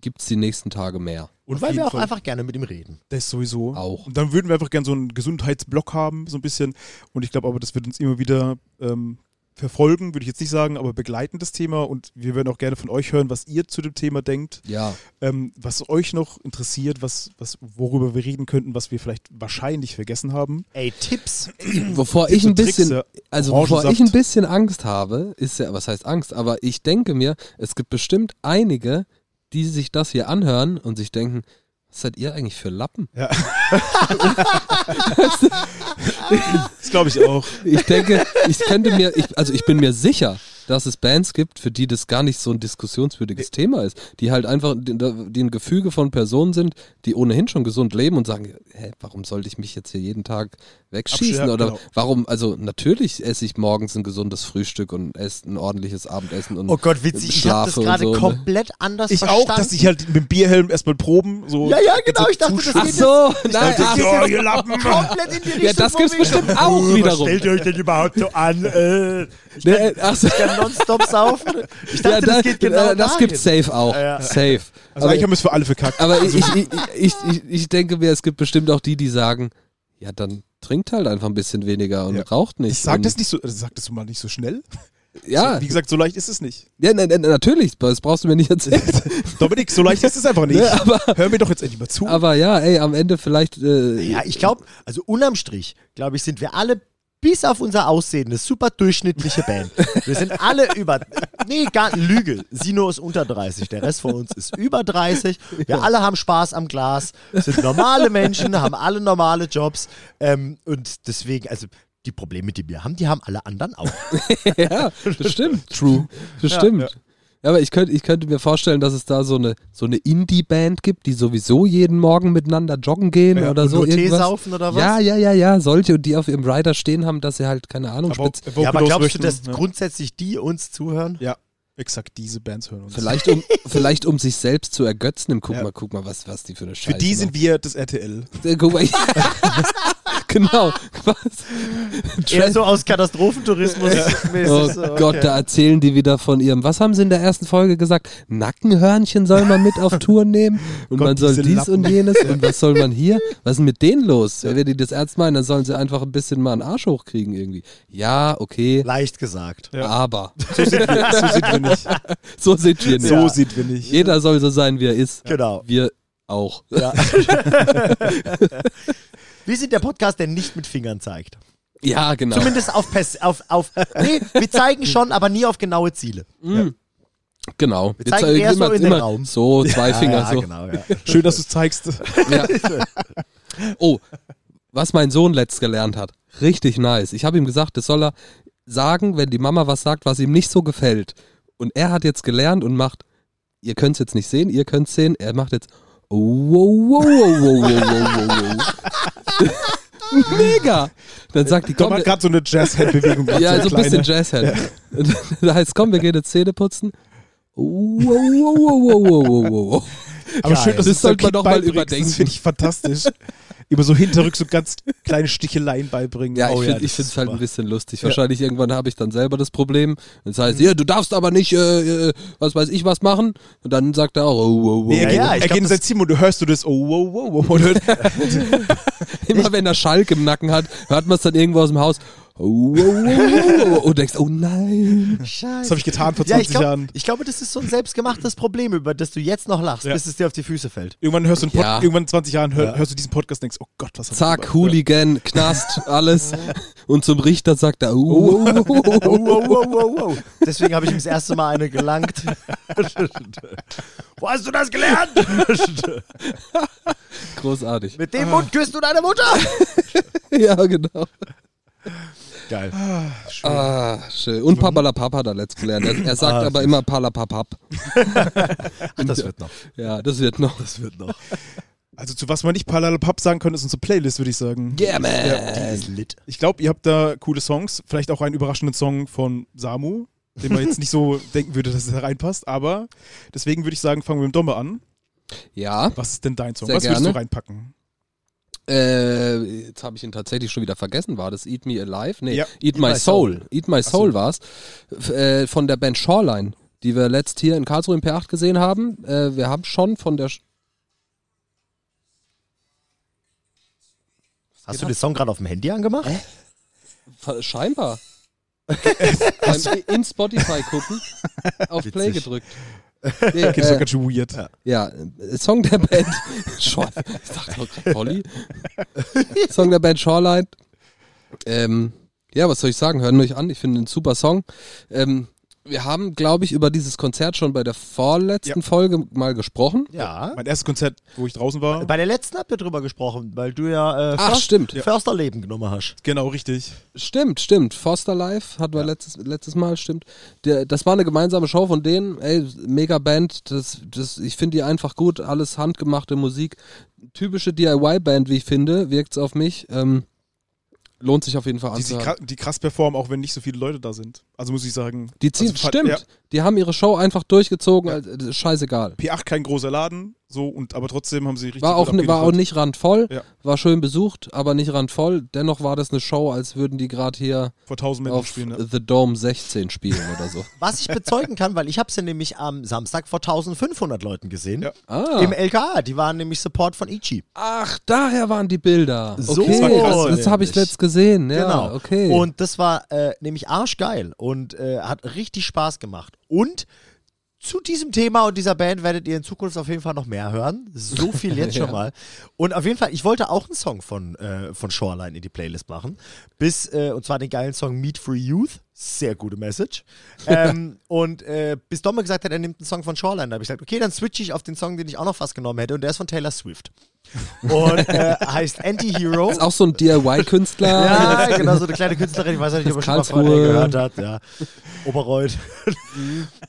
gibt es die nächsten Tage mehr. Und auf weil wir auch Fall. einfach gerne mit ihm reden. Das sowieso. Auch. Und dann würden wir einfach gerne so einen Gesundheitsblock haben, so ein bisschen. Und ich glaube aber, das wird uns immer wieder ähm, verfolgen, würde ich jetzt nicht sagen, aber begleiten das Thema. Und wir würden auch gerne von euch hören, was ihr zu dem Thema denkt, Ja. ähm, was euch noch interessiert, was, was, worüber wir reden könnten, was wir vielleicht wahrscheinlich vergessen haben. Ey, Tipps. Wovor ich und ein Tricks, bisschen, ja. also wovor ich ein bisschen Angst habe, ist ja, was heißt Angst, aber ich denke mir, es gibt bestimmt einige, die sich das hier anhören und sich denken, was seid ihr eigentlich für Lappen? Das glaube ich auch. Ich denke, ich könnte mir, ich, also ich bin mir sicher, dass es Bands gibt, für die das gar nicht so ein diskussionswürdiges Thema ist, die halt einfach, die, die ein Gefüge von Personen sind, die ohnehin schon gesund leben und sagen, hä, warum sollte ich mich jetzt hier jeden Tag wegschießen? Absch- ja, Oder genau. warum, also natürlich esse ich morgens ein gesundes Frühstück und esse ein ordentliches Abendessen und Oh Gott, witzig. Ich habe das gerade so, ne? komplett anders Ich verstanden. auch, dass ich halt mit dem Bierhelm erstmal proben. So Ja, ja, genau, ich dachte, das geht so, nein, dachte, ach, ja, ihr Lappen. komplett in die Richtung. ja, das gibt's bestimmt auch Was wiederum. stellt ihr euch denn überhaupt so an? Äh, ich Nee, kann, ach so. ich kann nonstop saufen. Ich dachte, Ja, das geht genau äh, das dahin. gibt's safe auch. Ja. Safe. Also eigentlich haben wir es für alle verkackt. Aber ich, ich, ich, ich, ich, ich denke mir, es gibt bestimmt auch die, die sagen, ja, dann trinkt halt einfach ein bisschen weniger und Ja. raucht nicht. ich sag das nicht so, also sag das mal nicht so schnell. Ja, So, wie gesagt, so leicht ist es nicht. ja na, na, natürlich, das brauchst du mir nicht erzählen. Dominik, so leicht ist es einfach nicht. Ne, aber, Hör mir doch jetzt endlich mal zu. aber ja, ey, am Ende vielleicht. Äh, Ja, ich glaube, also unterm Strich, glaube ich, sind wir alle bis auf unser Aussehen eine super durchschnittliche Band. Wir sind alle über, nee, gar Lüge. Sino ist unter 30, der Rest von uns ist über 30. Wir alle haben Spaß am Glas, sind normale Menschen, haben alle normale Jobs ähm, und deswegen, also die Probleme, die wir haben, die haben alle anderen auch. ja, das stimmt. True. Das stimmt. ja. Ja, aber ich könnte, ich könnte mir vorstellen, dass es da so eine, so eine Indie-Band gibt, die sowieso jeden Morgen miteinander joggen gehen Ja, oder und so. nur Tee irgendwas. saufen oder was? Ja, ja, ja, ja, solche, und die auf ihrem Rider stehen haben, dass sie halt, keine Ahnung, Aber spitz, Ja, aber glaubst möchten, du, dass ja. grundsätzlich die uns zuhören? Ja, exakt diese Bands hören uns. Vielleicht um, vielleicht um sich selbst zu ergötzen im Guck Ja. mal, guck mal, was, was die für eine Scheiße Für die sind wir das RTL. wir. Guck mal, genau. Was? Eher so aus Katastrophentourismus. Oh so, okay. Gott, da erzählen die wieder von ihrem. Was haben sie in der ersten Folge gesagt? Nackenhörnchen soll man mit auf Tour nehmen und Gott, man soll dies Lappen. und jenes und was soll man hier? Was ist denn mit denen los? Wenn die das ernst meinen, dann sollen sie einfach ein bisschen mal einen Arsch hochkriegen irgendwie. Ja, okay, Leicht gesagt. Ja. aber So sind wir, so sind wir nicht. so sind wir nicht. So sind wir nicht. Jeder soll so sein, wie er ist. Genau. Wir auch. Ja. Wir sind der Podcast, der nicht mit Fingern zeigt. Ja, genau. Zumindest auf, Pers auf, auf. Nee, wir zeigen schon, aber nie auf genaue Ziele. Genau. Wir zeigen eher so in den Raum. So, zwei Finger ja, so. Genau, ja. Schön, dass du es zeigst. Ja. Oh, was mein Sohn letzt gelernt hat. Richtig nice. Ich habe ihm gesagt, das soll er sagen, wenn die Mama was sagt, was ihm nicht so gefällt. Und er hat jetzt gelernt und macht, ihr könnt es jetzt nicht sehen, ihr könnt es sehen, er macht jetzt wow, wow, wow, wow, wow, wow, wow. Mega. Dann sagt die, Komm hat gerade so eine Jazz-Hand-Bewegung. gemacht, ja, eine so ein bisschen. Jazzhead. Da heißt, komm, wir gehen jetzt Zähne putzen. Wow, wow, wow, wow, wow, wow, wow. Aber Geil. schön, dass Das sollte man doch mal beibringst. überdenken. Das finde ich fantastisch. Immer so hinterrück so ganz kleine Sticheleien beibringen. Ja, ich Oh ja, finde es ist halt ein bisschen lustig. Wahrscheinlich irgendwann habe ich dann selber das Problem. Das heißt, ja, du darfst aber nicht, äh, äh, was weiß ich, was machen. Und dann sagt er auch, oh, oh, oh. Nee, er Ja, geht, ja, ich er geht in sein Zimmer und du hörst du das, oh, wow, wow, wow. Und hört, Immer wenn er Schalk im Nacken hat, hört man es dann irgendwo aus dem Haus. Oh, oh, oh, oh, oh. Und denkst, oh nein. Scheiße. das habe ich getan vor Ja, 20 ich glaube, Jahren. glaub, das ist so ein selbstgemachtes Problem, über das du jetzt noch lachst, Ja. bis es dir auf die Füße fällt. Irgendwann hörst du einen Pod Ja. irgendwann in 20 Jahren hör, Ja. hörst du diesen Podcast und denkst, oh Gott, was hab ich Zack, gemacht? Hooligan, Knast, alles. Und zum Richter sagt er, oh, oh, oh, oh, Oh, oh. wow, wow, wow, wow. Deswegen habe ich ihm das erste Mal eine gelangt. Wo hast du das gelernt? Großartig. Mit dem Mund küsst du deine Mutter? Ja, genau. Geil. Ah, schön. Und Papalapap hat er letzt gelernt. Er, er sagt Ah, aber immer Palapapap. Ach, das wird noch. Ja, das wird noch. Das wird noch. Also zu was man nicht Palalapap sagen könnte, ist unsere Playlist, würde ich sagen. Yeah, man. Die ist lit. Ich glaube, ihr habt da coole Songs. Vielleicht auch einen überraschenden Song von Samu, den man jetzt nicht so denken würde, dass er reinpasst. Aber deswegen würde ich sagen, fangen wir mit Domme an. Ja. Was ist denn dein Song? Sehr was würdest gerne. du reinpacken? Äh, jetzt habe ich ihn tatsächlich schon wieder vergessen. War das Eat Me Alive? Nee, Ja. Eat, My, Soul. Eat My so. Soul war's. F äh, von der Band Shoreline, die wir letzt hier in Karlsruhe im P8 gesehen haben. Äh, wir haben schon von der... Sch Hast du den Song gerade auf dem Handy angemacht? Ver- Scheinbar. In Spotify gucken, auf Play gedrückt. Nee, Okay, das war äh, ganz schön weird. ja, äh, Song der Band. Shore, ich dachte gerade Polly. Song der Band Shoreline. Ähm, ja, was soll ich sagen? Hören euch an. Ich finde einen super Song. Ähm, wir haben, glaube ich, über dieses Konzert schon bei der vorletzten Ja. Folge mal gesprochen. Ja. Mein erstes Konzert, wo ich draußen war. Bei der letzten habt ihr drüber gesprochen, weil du ja äh, Ach, Först- stimmt. Försterleben genommen hast. Genau, richtig. Stimmt, stimmt. Foster Live hatten wir letztes, letztes Mal, stimmt. Der, das war eine gemeinsame Show von denen. Ey, mega Band. Das, das, ich finde die einfach gut. Alles handgemachte Musik. Typische DIY-Band, wie ich finde, wirkt's auf mich. Ähm, lohnt sich auf jeden Fall Die, die, die krass performen, auch wenn nicht so viele Leute da sind. Also muss ich sagen. Die ziehen, also, stimmt. Ja, Die haben ihre Show einfach durchgezogen. also, das ist scheißegal. P8 kein großer Laden, so und aber trotzdem haben sie richtig War auch, gut war auch nicht randvoll, Ja. war schön besucht, aber nicht randvoll. Dennoch war das eine Show, als würden die gerade hier vor 1000 Menschen auf spielen. Ja. The Dome 16 spielen oder so. Was ich bezeugen kann, weil ich habe sie nämlich am Samstag vor 1500 Leuten gesehen. Ja. Ah. Im LKA. Die waren nämlich Support von Ichi. Ach, daher waren die Bilder. So okay, Das das habe ich letzt gesehen. Ja, genau. okay. Und das war äh, nämlich arschgeil und äh, hat richtig Spaß gemacht. Und zu diesem Thema und dieser Band werdet ihr in Zukunft auf jeden Fall noch mehr hören. So viel jetzt schon Ja. mal. Und auf jeden Fall, ich wollte auch einen Song von, äh, von Shoreline in die Playlist machen. Bis, äh, und zwar den geilen Song Meet Free Youth. Sehr gute Message. ähm, und äh, bis Domme gesagt hat, er nimmt einen Song von Shoreline, da habe ich gesagt, okay, dann switche ich auf den Song, den ich auch noch fast genommen hätte. Und der ist von Taylor Swift. Und äh, heißt Anti-Hero. ist auch so ein DIY-Künstler. Ja, genau, so eine kleine Künstlerin. Ich weiß nicht, ob ihr schon mal von gehört habt. Ja. Oberreuth.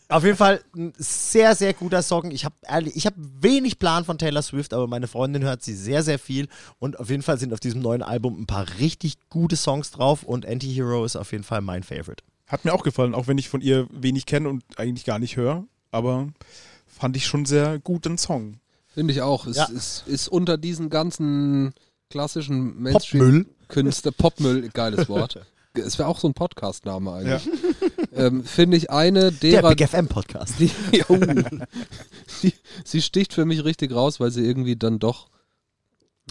Auf jeden Fall ein sehr, sehr guter Song. Ich habe ehrlich, ich habe wenig Plan von Taylor Swift, aber meine Freundin hört sie sehr, sehr viel. Und auf jeden Fall sind auf diesem neuen Album ein paar richtig gute Songs drauf. Und Anti-Hero ist auf jeden Fall mein Favorite. Hat mir auch gefallen, auch wenn ich von ihr wenig kenne und eigentlich gar nicht höre. Aber fand ich schon sehr guten Song. Finde ich auch. Es Ja. ist, ist unter diesen ganzen klassischen Popmüll. Mainstream-Künstler, Popmüll, geiles Wort. Es wäre auch so ein Podcast-Name eigentlich. Ähm, Finde ich eine Der derer, Big FM Podcast. die, oh, die, sie sticht für mich richtig raus, weil sie irgendwie dann doch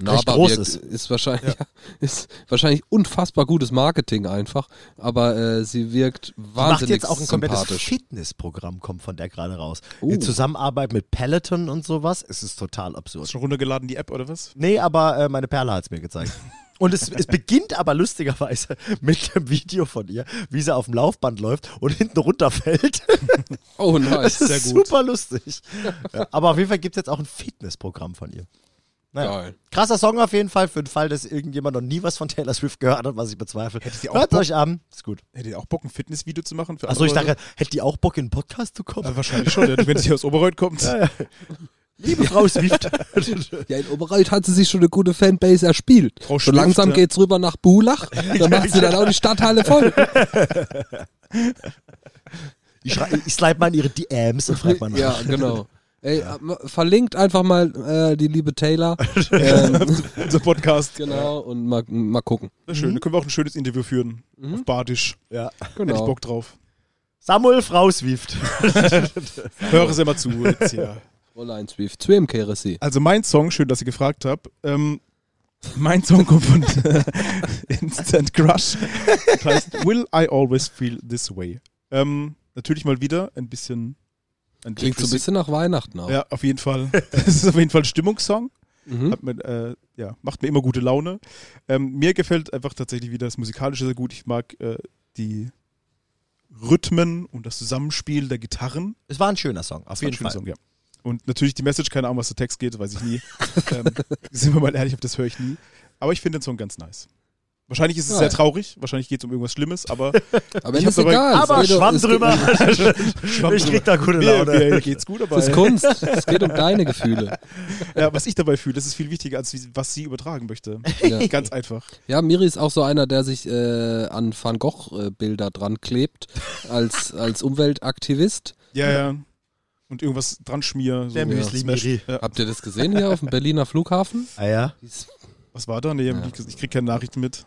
nahbar groß wirkt. ist. Ist wahrscheinlich, ja. ist wahrscheinlich unfassbar gutes Marketing einfach, aber äh, sie wirkt Macht wahnsinnig jetzt auch ein komplettes. Fitnessprogramm, kommt von der gerade raus. Oh. In Zusammenarbeit mit Peloton und sowas. Es ist total Hast absurd. du schon runtergeladen, die App oder was? Nee, aber äh, meine Perle hat es mir gezeigt. Und es, es beginnt aber lustigerweise mit dem Video von ihr, wie sie auf dem Laufband läuft und hinten runterfällt. Oh, nice. Das ist super lustig. Ja, aber auf jeden Fall gibt es jetzt auch ein Fitnessprogramm von ihr. Naja. Geil. Krasser Song auf jeden Fall, für den Fall, dass irgendjemand noch nie was von Taylor Swift gehört hat, was ich bezweifle. Hätte sie auch Hört Bock? euch an, ist gut. Hättet ihr auch Bock, ein Fitnessvideo zu machen? Achso, ich dachte, hätte die auch Bock, in den Podcast zu kommen? Äh, wahrscheinlich schon, ja, wenn sie aus Oberreuth kommt. Liebe Frau Swift. Ja, in Oberreuth hat sie sich schon eine gute Fanbase erspielt. Frau so Schmidt, langsam ja. geht's rüber nach Bulach. Da macht sie dann auch die Stadthalle voll. Ich, ich slide mal in ihre DMs und frag mal nach. Ja, genau. Ey, äh, verlinkt einfach mal äh, die liebe Taylor. ähm, Unser Podcast. genau, und mal, mal gucken. Sehr schön. Da können wir auch ein schönes Interview führen. Auf Badisch. Ja. Hätte ich Genau. Bock drauf. Samuel Frau Swift. Höre sie mal zu. Jetzt hier. Fräulein Swift, zu ihm kehre sie. Also mein Song, schön, dass ihr gefragt habt. Ähm, mein Song kommt von Instant Crush. Das heißt Will I Always Feel This Way. Ähm, natürlich mal wieder ein bisschen. Klingt so ein bisschen nach Weihnachten auch. Ja, auf jeden Fall. Das ist auf jeden Fall ein Stimmungssong. Mhm. Hat mir, äh, ja, macht mir immer gute Laune. Ähm, mir gefällt einfach tatsächlich wieder das Musikalische sehr gut. Ich mag äh, die Rhythmen und das Zusammenspiel der Gitarren. Es war ein schöner Song, auf Das war ein jeden Fall. Song, ja. Und natürlich die Message, keine Ahnung, was der Text geht, weiß ich nie. ähm, sind wir mal ehrlich, auf das höre ich nie. Aber ich finde den Song ganz nice. Wahrscheinlich ist es Ja. sehr traurig, wahrscheinlich geht es um irgendwas Schlimmes, aber Aber Ich ist aber- egal. Es Aber um- Schwamm drüber. Schwamm ich krieg da gute mir, Laune. mir geht's gut, aber Das ist Kunst. Es geht um deine Gefühle. ja, was ich dabei fühle, das ist viel wichtiger, als was sie übertragen möchte. Ja. Ganz einfach. Ja, Miri ist auch so einer, der sich äh, an Van Gogh-Bilder dran klebt, als, als Umweltaktivist. Ja, ja. Und irgendwas dran schmier. So Der ja, Müsli Smash. Miri. Ja. Habt ihr das gesehen hier auf dem Berliner Flughafen? Ah ja, Was war da? Nee, Ja. ich krieg keine Nachrichten mit.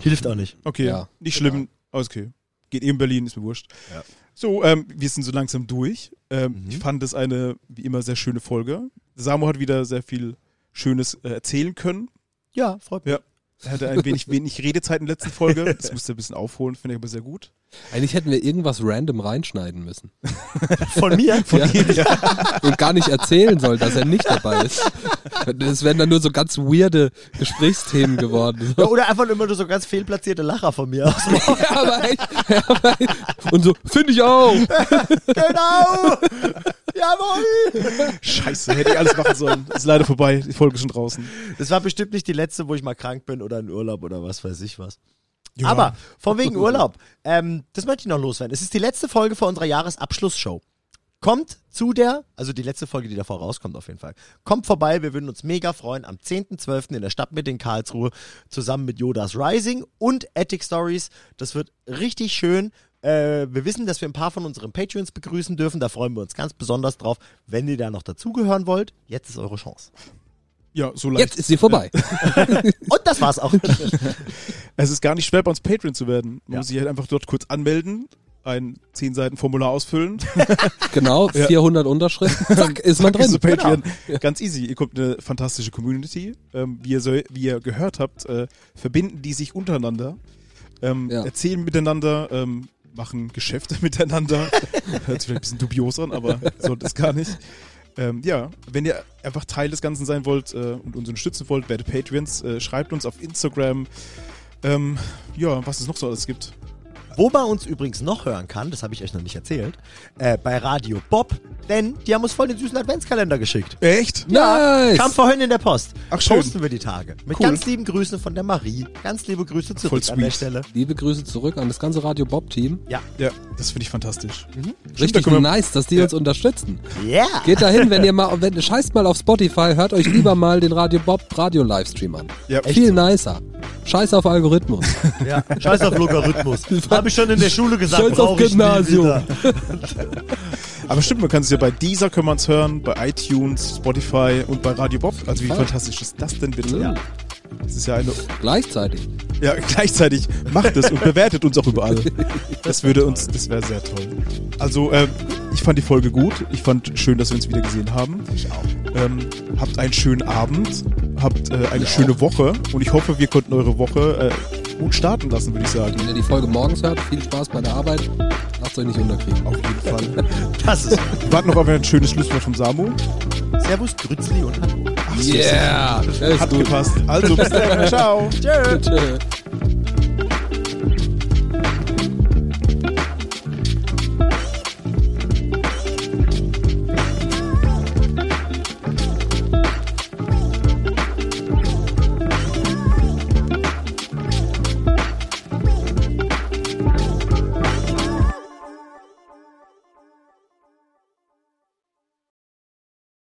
Hilft auch nicht. Okay, Ja. nicht schlimm. Alles okay. Geht eben Berlin, ist mir wurscht. Ja. So, ähm, wir sind so langsam durch. Ähm, Mhm. Ich fand es eine, wie immer, sehr schöne Folge. Samu hat wieder sehr viel Schönes äh, erzählen können. Ja, freut mich. Ja. Er hatte ein wenig, wenig Redezeit in der letzten Folge. Das musste er ein bisschen aufholen, finde ich aber sehr gut. Eigentlich hätten wir irgendwas random reinschneiden müssen. Von mir? Von Und gar nicht erzählen soll, dass er nicht dabei ist. Das wären dann nur so ganz weirde Gesprächsthemen geworden. Ja, oder einfach immer nur so ganz fehlplatzierte Lacher von mir aus. Ja, aber echt. Ja, aber echt. Und so, finde ich auch. genau! Jawohl! Scheiße, hätte ich alles machen sollen. Ist leider vorbei. Die Folge ist schon draußen. Das war bestimmt nicht die letzte, wo ich mal krank bin oder in Urlaub oder was weiß ich was. Ja. Aber von wegen Urlaub, ähm, das möchte ich noch loswerden. Es ist die letzte Folge vor unserer Jahresabschlussshow. Kommt zu der, also die letzte Folge, die davor rauskommt auf jeden Fall. Kommt vorbei, wir würden uns mega freuen. Am 10.12. in der Stadtmitte in Karlsruhe zusammen mit Yodas Rising und Attic Stories. Das wird richtig schön. Äh, wir wissen, dass wir ein paar von unseren Patreons begrüßen dürfen. Da freuen wir uns ganz besonders drauf. Wenn ihr da noch dazugehören wollt, jetzt ist eure Chance. Ja, so leicht. Jetzt ist sie vorbei. Und das war's auch. Es ist gar nicht schwer, bei uns Patreon zu werden. Man Ja. muss sich halt einfach dort kurz anmelden, ein 10 Seiten Formular ausfüllen. Genau, 400 Unterschriften. Zack, ist man Zack, ist drin. Patreon. Ganz easy. Ihr kommt eine fantastische Community. Ähm, wie, ihr so, wie ihr gehört habt, äh, verbinden die sich untereinander, ähm, Ja. erzählen miteinander, ähm, machen Geschäfte miteinander. Hört sich vielleicht ein bisschen dubios an, aber sollte es gar nicht. Ähm, ja, wenn ihr einfach Teil des Ganzen sein wollt äh, und uns unterstützen wollt, werdet Patreons, äh, schreibt uns auf Instagram. Ähm, ja, was es noch so alles gibt. Wo man uns übrigens noch hören kann, das habe ich euch noch nicht erzählt, äh, bei Radio Bob, denn die haben uns voll den süßen Adventskalender geschickt. Echt? Nice. Kam vorhin in der Post. Ach, schön. Posten wir die Tage. Mit Cool. ganz lieben Grüßen von der Marie. Ganz liebe Grüße zurück Voll an der sweet. Stelle. Liebe Grüße zurück an das ganze Radio Bob-Team. Ja. Ja, das finde ich fantastisch. Richtig da nice, dass die Ja. uns unterstützen. Ja. Geht dahin, wenn ihr mal, wenn, scheißt mal auf Spotify, hört euch lieber mal den Radio Bob Radio Livestream an. Ja, Viel so. nicer. Scheiß auf Algorithmus. ja. Scheiß auf Logarithmus. Habe ich schon in der Schule gesagt. Scheiß auf ich Gymnasium. Aber stimmt, man kann es ja bei Deezer können wir uns hören, bei iTunes, Spotify und bei Radio Bob. Also wie fantastisch ist das denn bitte? Ja. Das ist ja eine. Gleichzeitig. Ja, gleichzeiich macht es und bewertet uns auch überall. Das würde uns, das wäre sehr toll. Also, ähm, ich fand die Folge gut. Ich fand schön, dass wir uns wieder gesehen haben. Ich auch. Ähm, habt einen schönen Abend, habt äh, eine schöne Woche und ich hoffe, wir konnten eure Woche äh, gut starten lassen, würde ich sagen. Wenn ihr die Folge morgens hört, viel Spaß bei der Arbeit. Lasst euch nicht unterkriegen. Auf jeden Fall. Das ist Wir warten noch auf ein schönes Schlusswort vom Samu. Servus, Grützli und Hallo. Yeah! Hat gepasst. Also bis dann. Ciao. Tschö. Tschö.